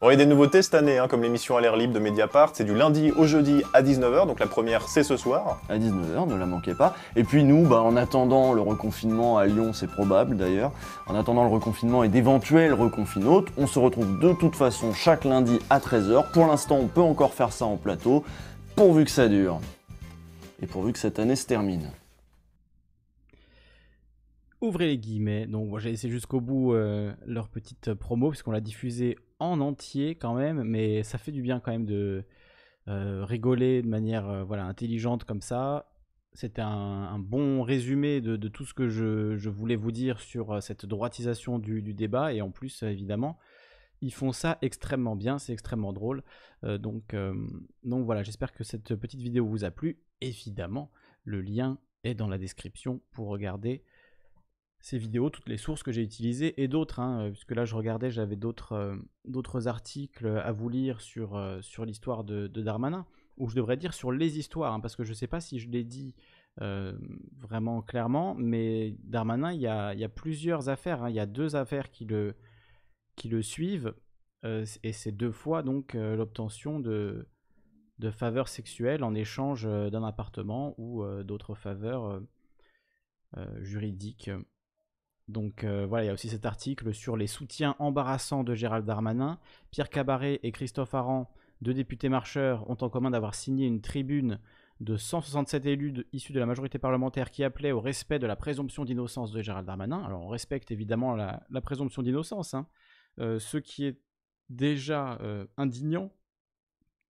Bon, il y a des nouveautés cette année, hein, comme l'émission à l'air libre de Mediapart. C'est du lundi au jeudi à 19h, donc la première c'est ce soir. À 19h, ne la manquez pas. Et puis nous, bah, en attendant le reconfinement à Lyon, c'est probable d'ailleurs, en attendant le reconfinement et d'éventuels reconfinaux, on se retrouve de toute façon chaque lundi à 13h. Pour l'instant, on peut encore faire ça en plateau, pourvu que ça dure. Et pourvu que cette année se termine. Ouvrez les guillemets. Donc, moi, j'ai laissé jusqu'au bout euh, leur petite promo, puisqu'on l'a diffusée en entier quand même, mais ça fait du bien quand même de euh, rigoler de manière euh, voilà, intelligente comme ça. C'était un, bon résumé de, tout ce que je, voulais vous dire sur euh, cette droitisation du, débat, et en plus, évidemment, ils font ça extrêmement bien, c'est extrêmement drôle. Donc, donc voilà, j'espère que cette petite vidéo vous a plu. Évidemment, le lien est dans la description pour regarder ces vidéos, toutes les sources que j'ai utilisées et d'autres, hein, euh, puisque là je regardais, j'avais d'autres euh, articles à vous lire sur, euh, sur l'histoire de, Darmanin, ou je devrais dire sur les histoires, hein, parce que je ne sais pas si je l'ai dit vraiment clairement, mais Darmanin, il y a, y a plusieurs affaires, hein, il y a deux affaires qui le, qui le suivent, et c'est deux fois donc l'obtention de, de faveurs sexuelles en échange d'un appartement ou d'autres faveurs juridiques. Donc euh, voilà, il y a aussi cet article sur les soutiens embarrassants de Gérald Darmanin. Pierre Cabaret et Christophe Aran, deux députés marcheurs, ont en commun d'avoir signé une tribune de 167 élus issus de la majorité parlementaire qui appelait au respect de la présomption d'innocence de Gérald Darmanin. Alors on respecte évidemment la, la présomption d'innocence, hein. Euh, ce qui est déjà euh, indignant,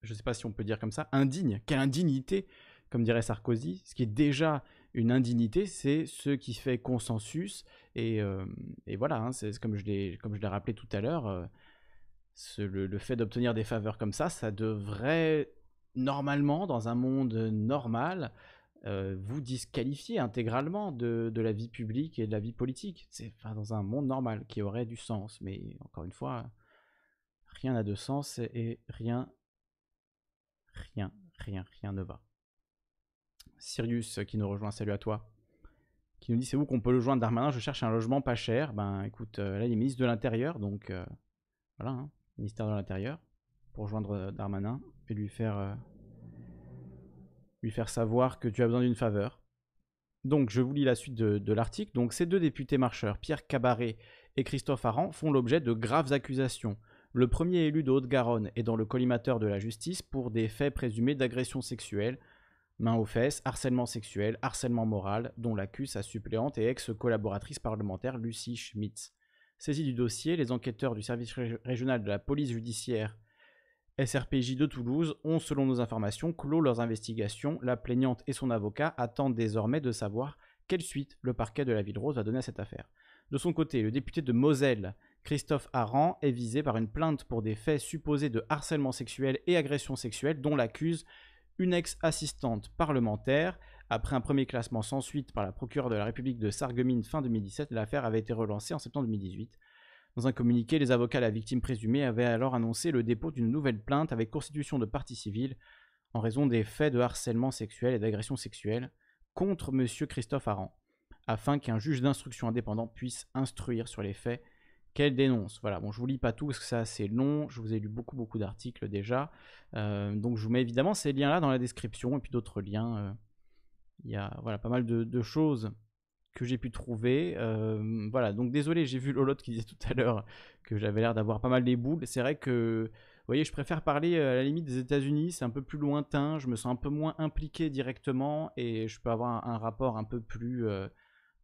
je ne sais pas si on peut dire comme ça, indigne, quelle indignité, comme dirait Sarkozy, ce qui est déjà une indignité, c'est ce qui fait consensus, et, euh, voilà, hein, c'est comme je l'ai rappelé tout à l'heure, euh, le, fait d'obtenir des faveurs comme ça, ça devrait normalement, dans un monde normal, euh, vous disqualifier intégralement de, de la vie publique et de la vie politique. C'est enfin, dans un monde normal qui aurait du sens, mais encore une fois, rien n'a de sens et, et rien, rien, rien, rien ne va. Sirius euh, qui nous rejoint, salut à toi. Qui nous dit c'est où qu'on peut le joindre Darmanin? Je cherche un logement pas cher. Ben écoute, euh, là il est ministre de l'Intérieur, donc euh, voilà, hein, ministère de l'Intérieur, pour joindre Darmanin et lui faire, lui faire savoir que tu as besoin d'une faveur. Donc je vous lis la suite de, de l'article. Donc ces deux députés marcheurs, Pierre Cabaret et Christophe Aran, font l'objet de graves accusations. Le premier élu de Haute-Garonne est dans le collimateur de la justice pour des faits présumés d'agression sexuelle, main aux fesses, harcèlement sexuel, harcèlement moral, dont l'accuse sa suppléante et ex-collaboratrice parlementaire Lucie Schmitz. Saisis du dossier, les enquêteurs du service ré- régional de la police judiciaire SRPJ de Toulouse ont, selon nos informations, clos leurs investigations. La plaignante et son avocat attendent désormais de savoir quelle suite le parquet de la Ville Rose va donner à cette affaire. De son côté, le député de Moselle, Christophe Aran, est visé par une plainte pour des faits supposés de harcèlement sexuel et agression sexuelle dont l'accuse une ex-assistante parlementaire. Après un premier classement sans suite par la procureure de la République de Sarreguemines fin 2017, l'affaire avait été relancée en septembre 2018. Dans un communiqué, les avocats de la victime présumée avaient alors annoncé le dépôt d'une nouvelle plainte avec constitution de partie civile en raison des faits de harcèlement sexuel et d'agression sexuelle contre M. Christophe Aran, afin qu'un juge d'instruction indépendant puisse instruire sur les faits qu'elle dénonce. Voilà, bon, je vous lis pas tout parce que c'est assez long, je vous ai lu beaucoup beaucoup d'articles déjà, Euh, donc je vous mets évidemment ces liens-là dans la description et puis d'autres liens. euh, Il y a voilà, pas mal de, choses que j'ai pu trouver. Euh, voilà, donc désolé, j'ai vu Lolotte qui disait tout à l'heure que j'avais l'air d'avoir pas mal les boules. C'est vrai que, vous voyez, je préfère parler à la limite des États-Unis, c'est un peu plus lointain, je me sens un peu moins impliqué directement et je peux avoir un, rapport un peu plus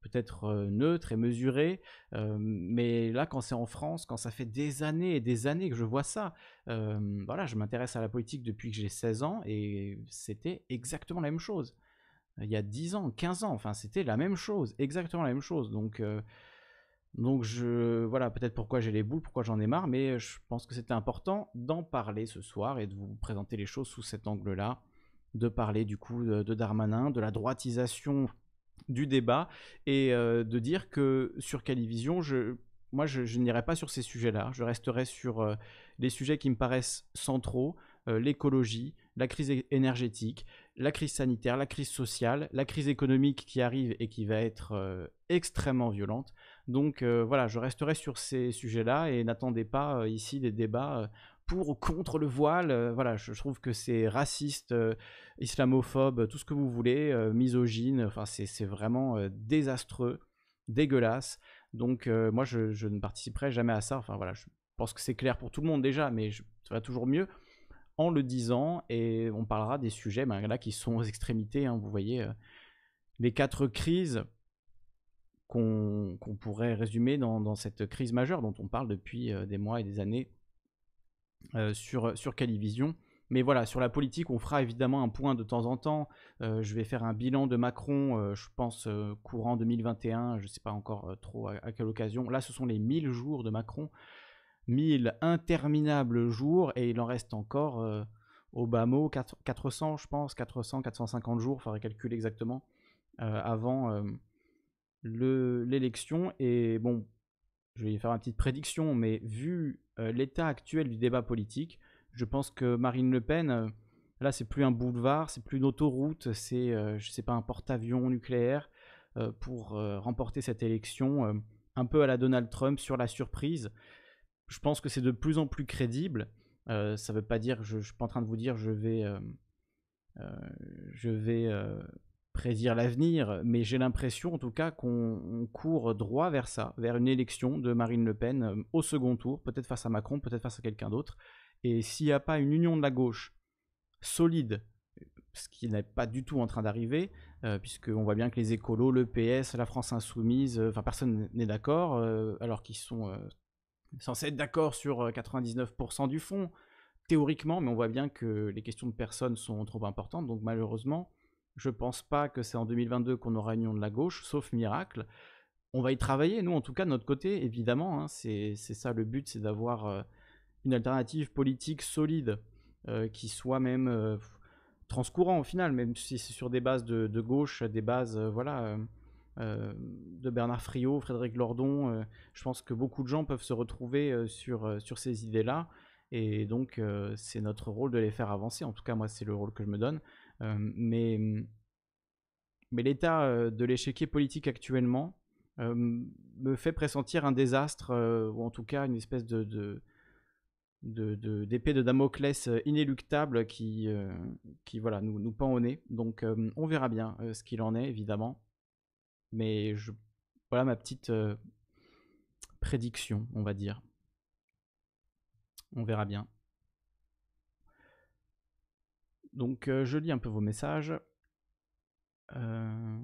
peut-être euh, neutre et mesuré. Euh, mais là, quand c'est en France, quand ça fait des années et des années que je vois ça, euh, voilà, je m'intéresse à la politique depuis que j'ai 16 ans et c'était exactement la même chose il y a 10 ans, 15 ans, enfin c'était la même chose, exactement la même chose. Donc Donc je voilà peut-être pourquoi j'ai les boules, pourquoi j'en ai marre, mais je pense que c'était important d'en parler ce soir et de vous présenter les choses sous cet angle-là, de parler du coup de Darmanin, de la droitisation du débat et euh, de dire que sur Calivision, je, moi je, n'irai pas sur ces sujets-là, je resterai sur euh, les sujets qui me paraissent centraux, euh, l'écologie, la crise énergétique, la crise sanitaire, la crise sociale, la crise économique qui arrive et qui va être extrêmement violente. Donc voilà, je resterai sur ces sujets-là et n'attendez pas ici des débats pour ou contre le voile. Euh, voilà, je, trouve que c'est raciste, euh, islamophobe, tout ce que vous voulez, euh, misogyne. Enfin, c'est vraiment désastreux, dégueulasse. Donc moi, je, ne participerai jamais à ça. Enfin voilà, je pense que c'est clair pour tout le monde déjà, mais je, ça va toujours mieux en le disant et on parlera des sujets ben, là qui sont aux extrémités. hein. vous voyez les quatre crises qu'on pourrait résumer dans, cette crise majeure dont on parle depuis des mois et des années euh, sur, sur Calivision. Mais voilà, sur la politique, on fera évidemment un point de temps en temps. Euh, je vais faire un bilan de Macron, euh, je pense, courant 2021, je ne sais pas encore trop à, quelle occasion. Là, ce sont les 1000 jours de Macron. 1000 interminables jours, et il en reste encore au bas mot 4 400, je pense, 400, 450 jours, il faudrait calculer exactement, avant le- l'élection. Et bon, je vais faire une petite prédiction, mais vu euh, l'état actuel du débat politique, je pense que Marine Le Pen, euh, là, c'est plus un boulevard, c'est plus une autoroute, c'est, euh, je sais pas, un porte-avions nucléaire euh, pour remporter cette élection, un peu à la Donald Trump sur la surprise. Je pense que c'est de plus en plus crédible. Ça veut pas dire, je, je suis pas en train de vous dire, je vais, je vais prédire l'avenir, mais j'ai l'impression en tout cas qu'on on court droit vers ça, vers une élection de Marine Le Pen euh, au second tour, peut-être face à Macron, peut-être face à quelqu'un d'autre. Et s'il n'y a pas une union de la gauche solide, ce qui n'est pas du tout en train d'arriver, euh, puisqu'on voit bien que les écolos, le PS, la France insoumise, euh, enfin personne n'est d'accord, euh, alors qu'ils sont censés être d'accord sur euh, 99% du fond, théoriquement, mais on voit bien que les questions de personnes sont trop importantes, donc malheureusement, je pense pas que c'est en 2022 qu'on aura une union de la gauche, sauf miracle. On va y travailler, nous en tout cas de notre côté, évidemment, hein, c'est ça le but, c'est d'avoir euh, une alternative politique solide, euh, qui soit même euh, transcourant au final, même si c'est sur des bases de, gauche, des bases, euh, voilà, de Bernard Friot, Frédéric Lordon. je pense que beaucoup de gens peuvent se retrouver sur, sur ces idées-là. Et donc, c'est notre rôle de les faire avancer. En tout cas, moi, c'est le rôle que je me donne. Euh, mais l'état de l'échiquier politique actuellement me fait pressentir un désastre, ou en tout cas une espèce de, d'épée de Damoclès inéluctable qui, nous, pend au nez. Donc on verra bien ce qu'il en est, évidemment. Mais voilà ma petite prédiction, on va dire. On verra bien. Donc euh, je lis un peu vos messages. Euh,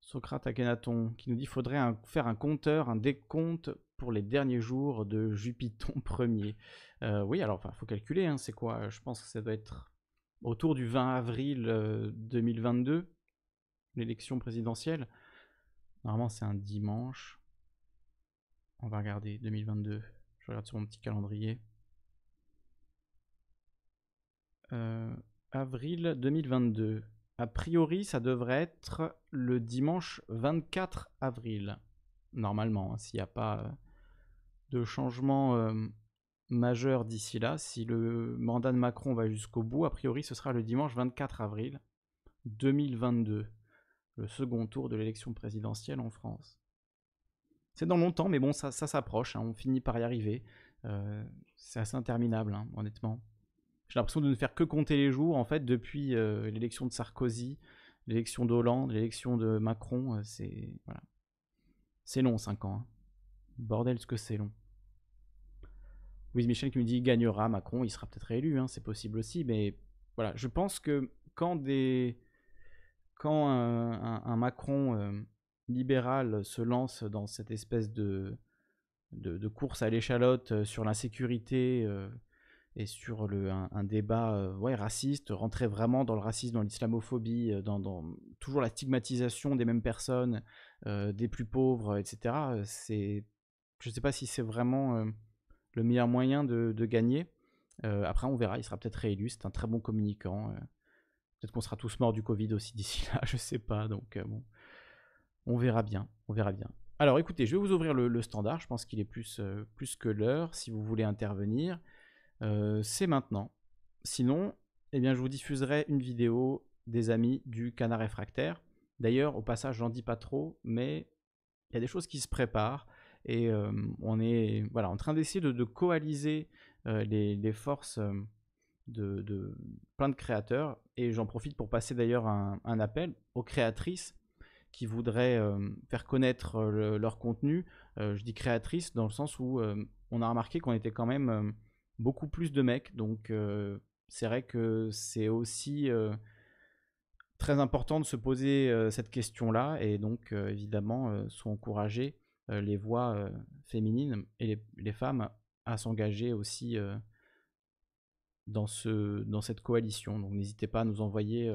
Socrate Akhenaton qui nous dit faudrait faire un compteur, un décompte pour les derniers jours de Jupiton Ier. Euh, oui, alors il faut calculer, hein, c'est quoi? Je pense que ça doit être autour du 20 avril euh, 2022, l'élection présidentielle. Normalement, c'est un dimanche. On va regarder 2022. Je regarde sur mon petit calendrier. Euh, avril 2022. A priori, ça devrait être le dimanche 24 avril. Normalement, hein, s'il n'y a pas euh, de changement euh, majeur d'ici là, si le mandat de Macron va jusqu'au bout, a priori, ce sera le dimanche 24 avril 2022, le second tour de l'élection présidentielle en France. C'est dans longtemps, mais bon, ça, s'approche, hein, on finit par y arriver. C'est assez interminable, hein, honnêtement. J'ai l'impression de ne faire que compter les jours, en fait, depuis euh, l'élection de Sarkozy, l'élection d'Hollande, l'élection de Macron, euh, c'est... Voilà. C'est long, 5 ans. hein. Bordel, ce que c'est long. Louise Michel qui me dit gagnera Macron, il sera peut-être réélu, hein, c'est possible aussi, mais voilà, je pense que quand des quand un, Macron euh, libéral se lance dans cette espèce de, de, course à l'échalote sur l'insécurité, euh, et sur le, un, débat euh, ouais, raciste, rentrer vraiment dans le racisme, dans l'islamophobie, euh, dans, toujours la stigmatisation des mêmes personnes, euh, des plus pauvres, etc. je ne sais pas si c'est vraiment le meilleur moyen de, gagner. Après, on verra, il sera peut-être réélu, c'est un très bon communicant. peut-être qu'on sera tous morts du Covid aussi d'ici là, je sais pas. Donc bon, on verra bien, on verra bien. Alors écoutez, je vais vous ouvrir le, le standard, je pense qu'il est plus, plus que l'heure. Si vous voulez intervenir, euh, c'est maintenant. Sinon, eh bien, je vous diffuserai une vidéo des amis du canard réfractaire. D'ailleurs, au passage, j'en dis pas trop, mais il y a des choses qui se préparent et on est voilà, en train d'essayer de, coaliser les, forces de, plein de créateurs. Et j'en profite pour passer d'ailleurs un, appel aux créatrices qui voudraient faire connaître le- leur contenu. Je dis créatrices dans le sens où on a remarqué qu'on était quand même beaucoup plus de mecs. Donc c'est vrai que c'est aussi très important de se poser cette question-là. Et donc évidemment, sont encouragées les voix féminines et les, femmes à s'engager aussi dans, ce, dans cette coalition. Donc n'hésitez pas à nous envoyer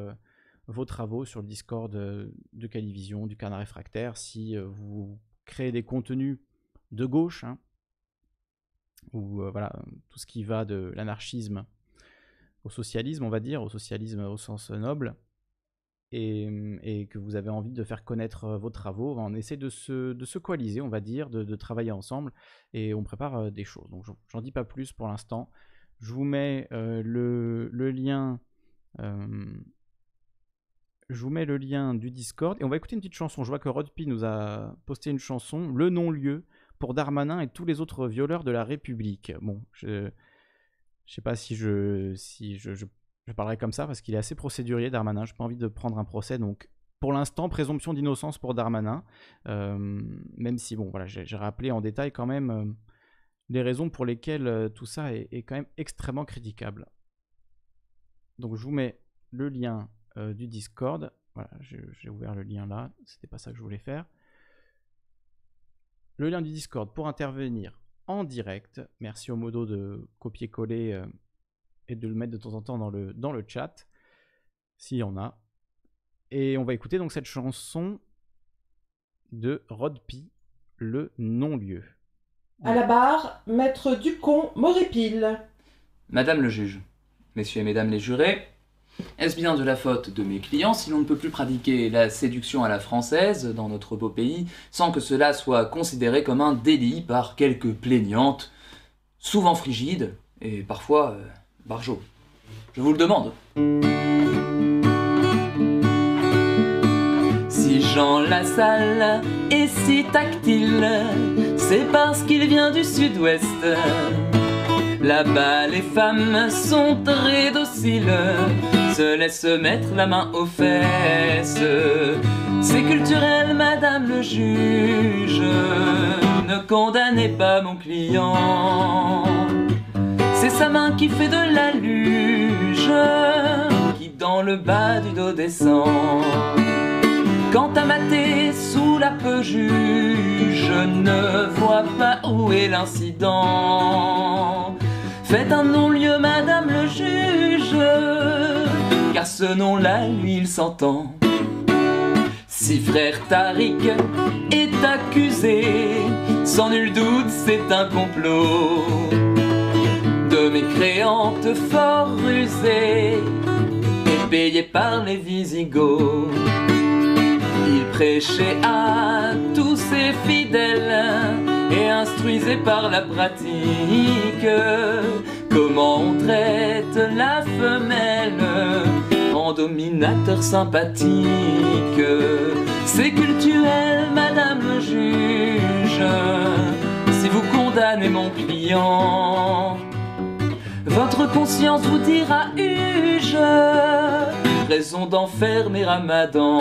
vos travaux sur le Discord de Calivision, du Canard Réfractaire, si vous créez des contenus de gauche, hein, ou euh, voilà, tout ce qui va de l'anarchisme au socialisme, on va dire, au socialisme au sens noble, et, et que vous avez envie de faire connaître euh, vos travaux, on essaie de se, coaliser, on va dire, de, de travailler ensemble, et on prépare euh, des choses. Donc j'en- dis pas plus pour l'instant. Je vous mets le, lien. je mets le lien du Discord et on va écouter une petite chanson. Je vois que Rodpi nous a posté une chanson, Le non-lieu, pour Darmanin et tous les autres violeurs de la République. Bon, je je sais pas si je si je, je, je parlerai comme ça parce qu'il est assez procédurier Darmanin. J'ai pas envie de prendre un procès donc. Pour l'instant, présomption d'innocence pour Darmanin, euh, même si bon, voilà, j'ai rappelé en détail quand même euh, les raisons pour lesquelles euh, tout ça est, quand même extrêmement critiquable. Donc je vous mets le lien du Discord. Voilà, je- j'ai ouvert le lien là. C'était pas ça que je voulais faire. Le lien du Discord pour intervenir en direct. Merci au modo de copier-coller euh, et de le mettre de temps en temps dans le, dans le chat, s'il y en a. Et on va écouter donc cette chanson de Rod P, le non-lieu. À la barre, maître Ducon m'aurépile. Madame le juge, messieurs et mesdames les jurés, est-ce bien de la faute de mes clients si l'on ne peut plus pratiquer la séduction à la française dans notre beau pays sans que cela soit considéré comme un délit par quelques plaignantes, souvent frigides et parfois euh, Je vous le demande. Si Jean Lassalle est si tactile, c'est parce qu'il vient du sud-ouest. Là-bas, les femmes sont très dociles, se laissent mettre la main aux fesses. C'est culturel, madame le juge, ne condamnez pas mon client. C'est sa main qui fait de la luge, qui dans le bas du dos descend. Quant à mater sous la peu juge, je ne vois pas où est l'incident. Faites un non-lieu, madame le juge, car ce nom-là, lui, il s'entend. Si frère Tariq est accusé, sans nul doute, c'est un complot de mécréantes fort rusées et payées par les Visigoths. Il prêchait à tous ses fidèles et instruisait par la pratique comment on traite la femelle en dominateur sympathique? C'est culturel, madame le juge, si vous condamnez mon client. Votre conscience vous dira huge, raison d'enfermer Ramadan.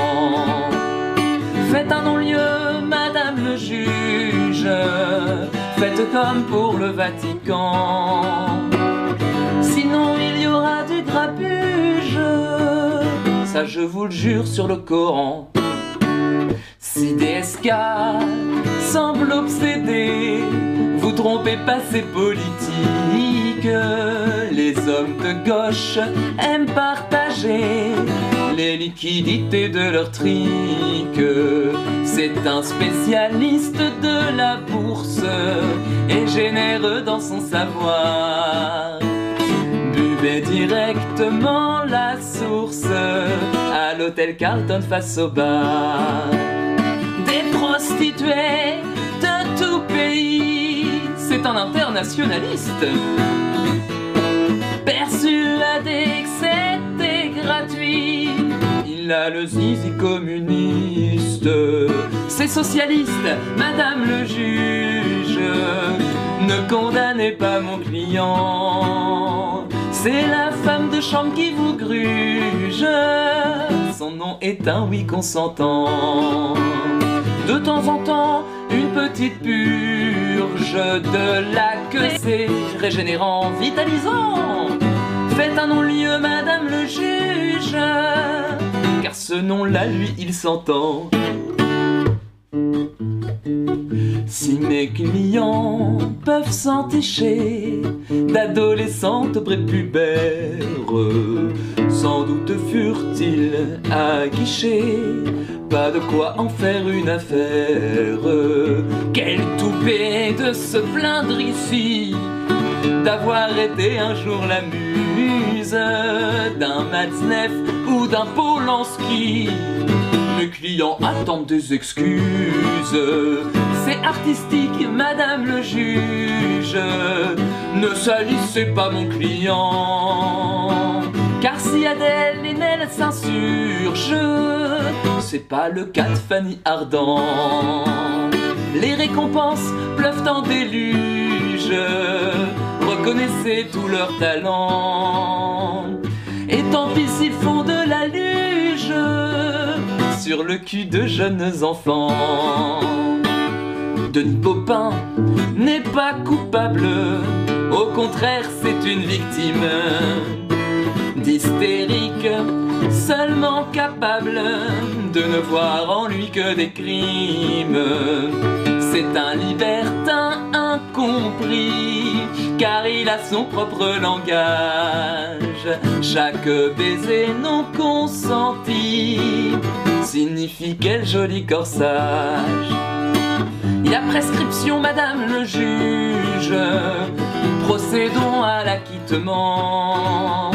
Faites un non-lieu, madame le juge, faites comme pour le Vatican. Sinon il y aura du grabuge, ça je vous le jure sur le Coran. Si DSK semble obsédé, vous trompez pas ces politiques. Les hommes de gauche aiment partager les liquidités de leur trique. C'est un spécialiste de la bourse et généreux dans son savoir. Buvez directement la source à l'hôtel Carlton face au bar. Des prostituées de tout pays, c'est un internationaliste. Persuadé il a le zizi communiste. C'est socialiste, madame le juge. Ne condamnez pas mon client. C'est la femme de chambre qui vous gruge. Son nom est un oui consentant. De temps en temps, une petite purge de la queue, c'est régénérant, vitalisant. Faites un non-lieu, madame le juge, car ce nom-là, lui, il s'entend. Si mes clients peuvent s'enticher d'adolescentes prépubères, sans doute furent-ils à guichet, pas de quoi en faire une affaire. Quel toupet de se plaindre ici d'avoir été un jour la muse d'un Matzneff ou d'un Polanski. Mes clients attendent des excuses. C'est artistique, madame le juge. Ne salissez pas mon client. Car si Adèle et Nel s'insurgent, c'est pas le cas de Fanny Ardant. Les récompenses pleuvent en déluge. Reconnaissez tout leur talent. Et tant pis s'ils font de la luge sur le cul de jeunes enfants. Denis Popin n'est pas coupable, au contraire c'est une victime d'hystérique, seulement capable de ne voir en lui que des crimes. C'est un libertin incompris, car il a son propre langage. Chaque baiser non consenti signifie quel joli corsage. Il a prescription, madame le juge, procédons à l'acquittement.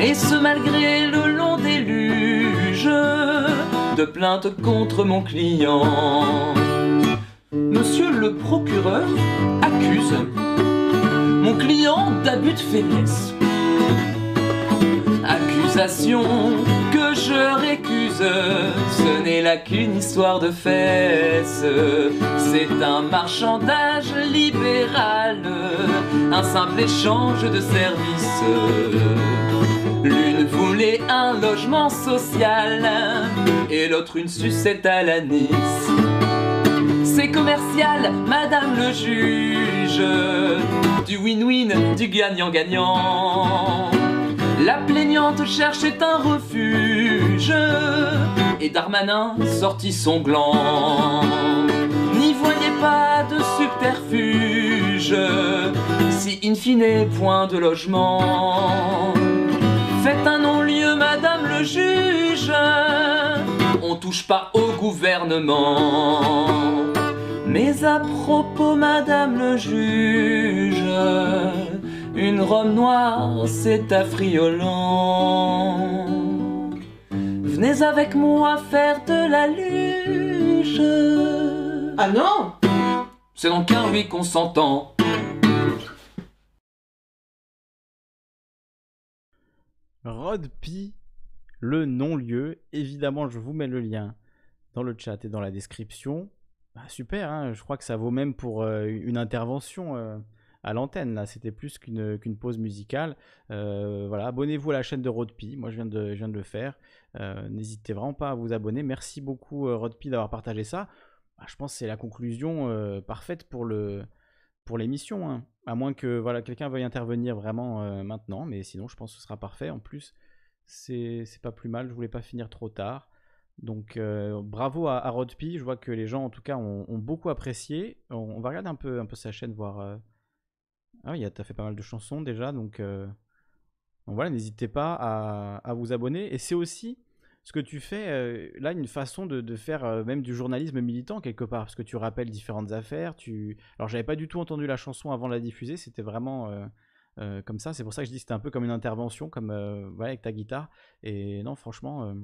Et ce malgré le long déluge de plaintes contre mon client. Monsieur le procureur accuse mon client d'abus de faiblesse. Accusation que je récuse, ce n'est là qu'une histoire de fesses. C'est un marchandage libéral, un simple échange de services. L'une voulait un logement social et l'autre une sucette à la Nice. C'est commercial, madame le juge, du win-win, du gagnant-gagnant. La plaignante cherchait un refuge et Darmanin sortit son gland. N'y voyez pas de subterfuge si in fine point de logement. Faites un non-lieu, madame le juge, on touche pas au gouvernement. Mais à propos, madame le juge, une robe noire, c'est affriolant. Venez avec moi faire de la luge. Ah non? C'est donc un oui consentant. Rod P, le non-lieu. Évidemment, je vous mets le lien dans le chat et dans la description. Ah, super, hein, je crois que ça vaut même pour euh, une intervention euh, à l'antenne. C'était plus qu'une pause musicale. Euh, abonnez-vous à la chaîne de Rodpi. Moi, je viens de, je le faire. N'hésitez vraiment pas à vous abonner. Merci beaucoup, Rodpi, d'avoir partagé ça. Bah, je pense que c'est la conclusion parfaite pour le pour l'émission. hein. À moins que quelqu'un veuille intervenir vraiment maintenant. Mais sinon, je pense que ce sera parfait. En plus, c'est c'est pas plus mal. Je voulais pas finir trop tard. Donc euh, bravo à, à Rod P. Je vois que les gens en tout cas ont, beaucoup apprécié. On, va regarder un peu, un sa chaîne, voir. euh, Ah oui, t'as fait pas mal de chansons déjà, donc, euh, donc voilà, n'hésitez pas à, vous abonner. Et c'est aussi ce que tu fais là une façon de, faire même du journalisme militant quelque part, parce que tu rappelles différentes affaires. Tu... Alors j'avais pas du tout entendu la chanson avant de la diffuser, c'était vraiment comme ça. C'est pour ça que je dis que c'était un peu comme une intervention, comme voilà, avec ta guitare. Et non, franchement,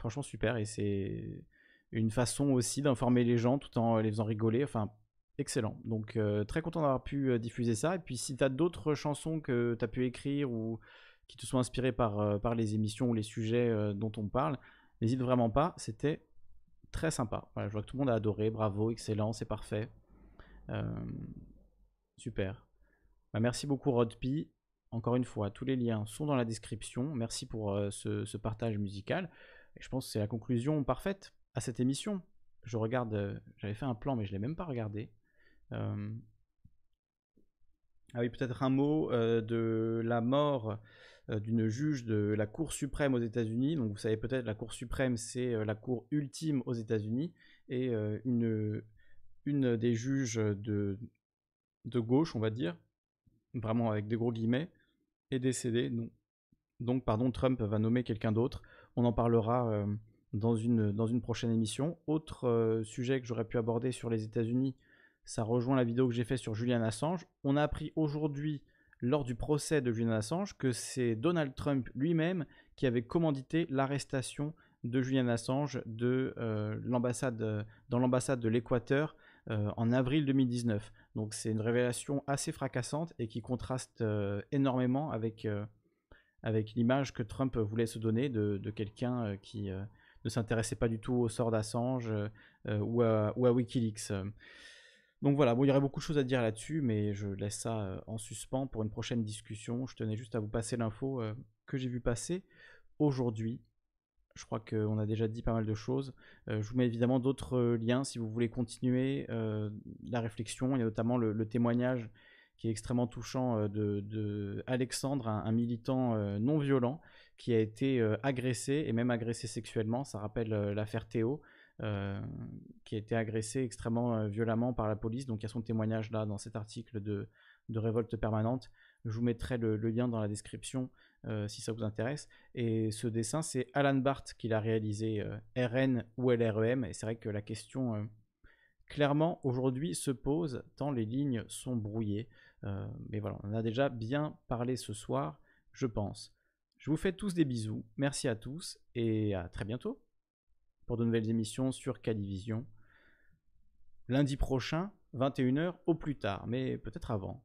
franchement super. Et c'est une façon aussi d'informer les gens tout en les faisant rigoler. Enfin, excellent. Donc euh, très content d'avoir pu euh, diffuser ça. Et puis si tu as d'autres chansons que tu as pu écrire ou qui te sont inspirées par, euh, par les émissions ou les sujets dont on parle, n'hésite vraiment pas. C'était très sympa. Voilà, je vois que tout le monde a adoré. Bravo, excellent, c'est parfait. Super. Bah, merci beaucoup Rodpi. Encore une fois, tous les liens sont dans la description. Merci pour ce partage musical. Je pense que c'est la conclusion parfaite à cette émission. Je regarde, euh, j'avais fait un plan, mais je l'ai même pas regardé. Euh, Ah oui, peut-être un mot euh, de la mort d'une juge de la Cour suprême aux États-Unis. Donc vous savez peut-être, la Cour suprême, c'est la Cour ultime aux États-Unis. Et une, une des juges de, de gauche, on va dire, vraiment avec des gros guillemets, est décédée. Donc, pardon, Trump va nommer quelqu'un d'autre. On en parlera euh, dans, une, prochaine émission. Autre euh, sujet que j'aurais pu aborder sur les États-Unis, ça rejoint la vidéo que j'ai faite sur Julian Assange. On a appris aujourd'hui, lors du procès de Julian Assange, que c'est Donald Trump lui-même qui avait commandité l'arrestation de Julian Assange euh, dans l'ambassade de l'Équateur en avril 2019. Donc c'est une révélation assez fracassante et qui contraste énormément avec, avec l'image que Trump voulait se donner de, quelqu'un euh, qui euh, ne s'intéressait pas du tout au sort d'Assange euh, ou, à, Wikileaks. Donc voilà, bon, il y aurait beaucoup de choses à dire là-dessus, mais je laisse ça en suspens pour une prochaine discussion. Je tenais juste à vous passer l'info que j'ai vu passer aujourd'hui. Je crois qu'on a déjà dit pas mal de choses. Je vous mets évidemment d'autres liens si vous voulez continuer la réflexion. Il y a notamment le témoignage qui est extrêmement touchant euh, de, Alexandre, un, militant euh, non violent qui a été euh, agressé et même agressé sexuellement. Ça rappelle l'affaire Théo, qui a été agressé extrêmement violemment par la police. Donc il y a son témoignage là dans cet article de, révolte permanente. Je vous mettrai le, lien dans la description si ça vous intéresse. Et ce dessin, c'est Alan Barth qui l'a réalisé, RN ou LREM. Et c'est vrai que la question, clairement, aujourd'hui se pose tant les lignes sont brouillées. Euh, mais voilà, on a déjà bien parlé ce soir, je pense. Je vous fais tous des bisous. Merci à tous et à très bientôt pour de nouvelles émissions sur Calivision. Lundi prochain, 21h au plus tard, mais peut-être avant.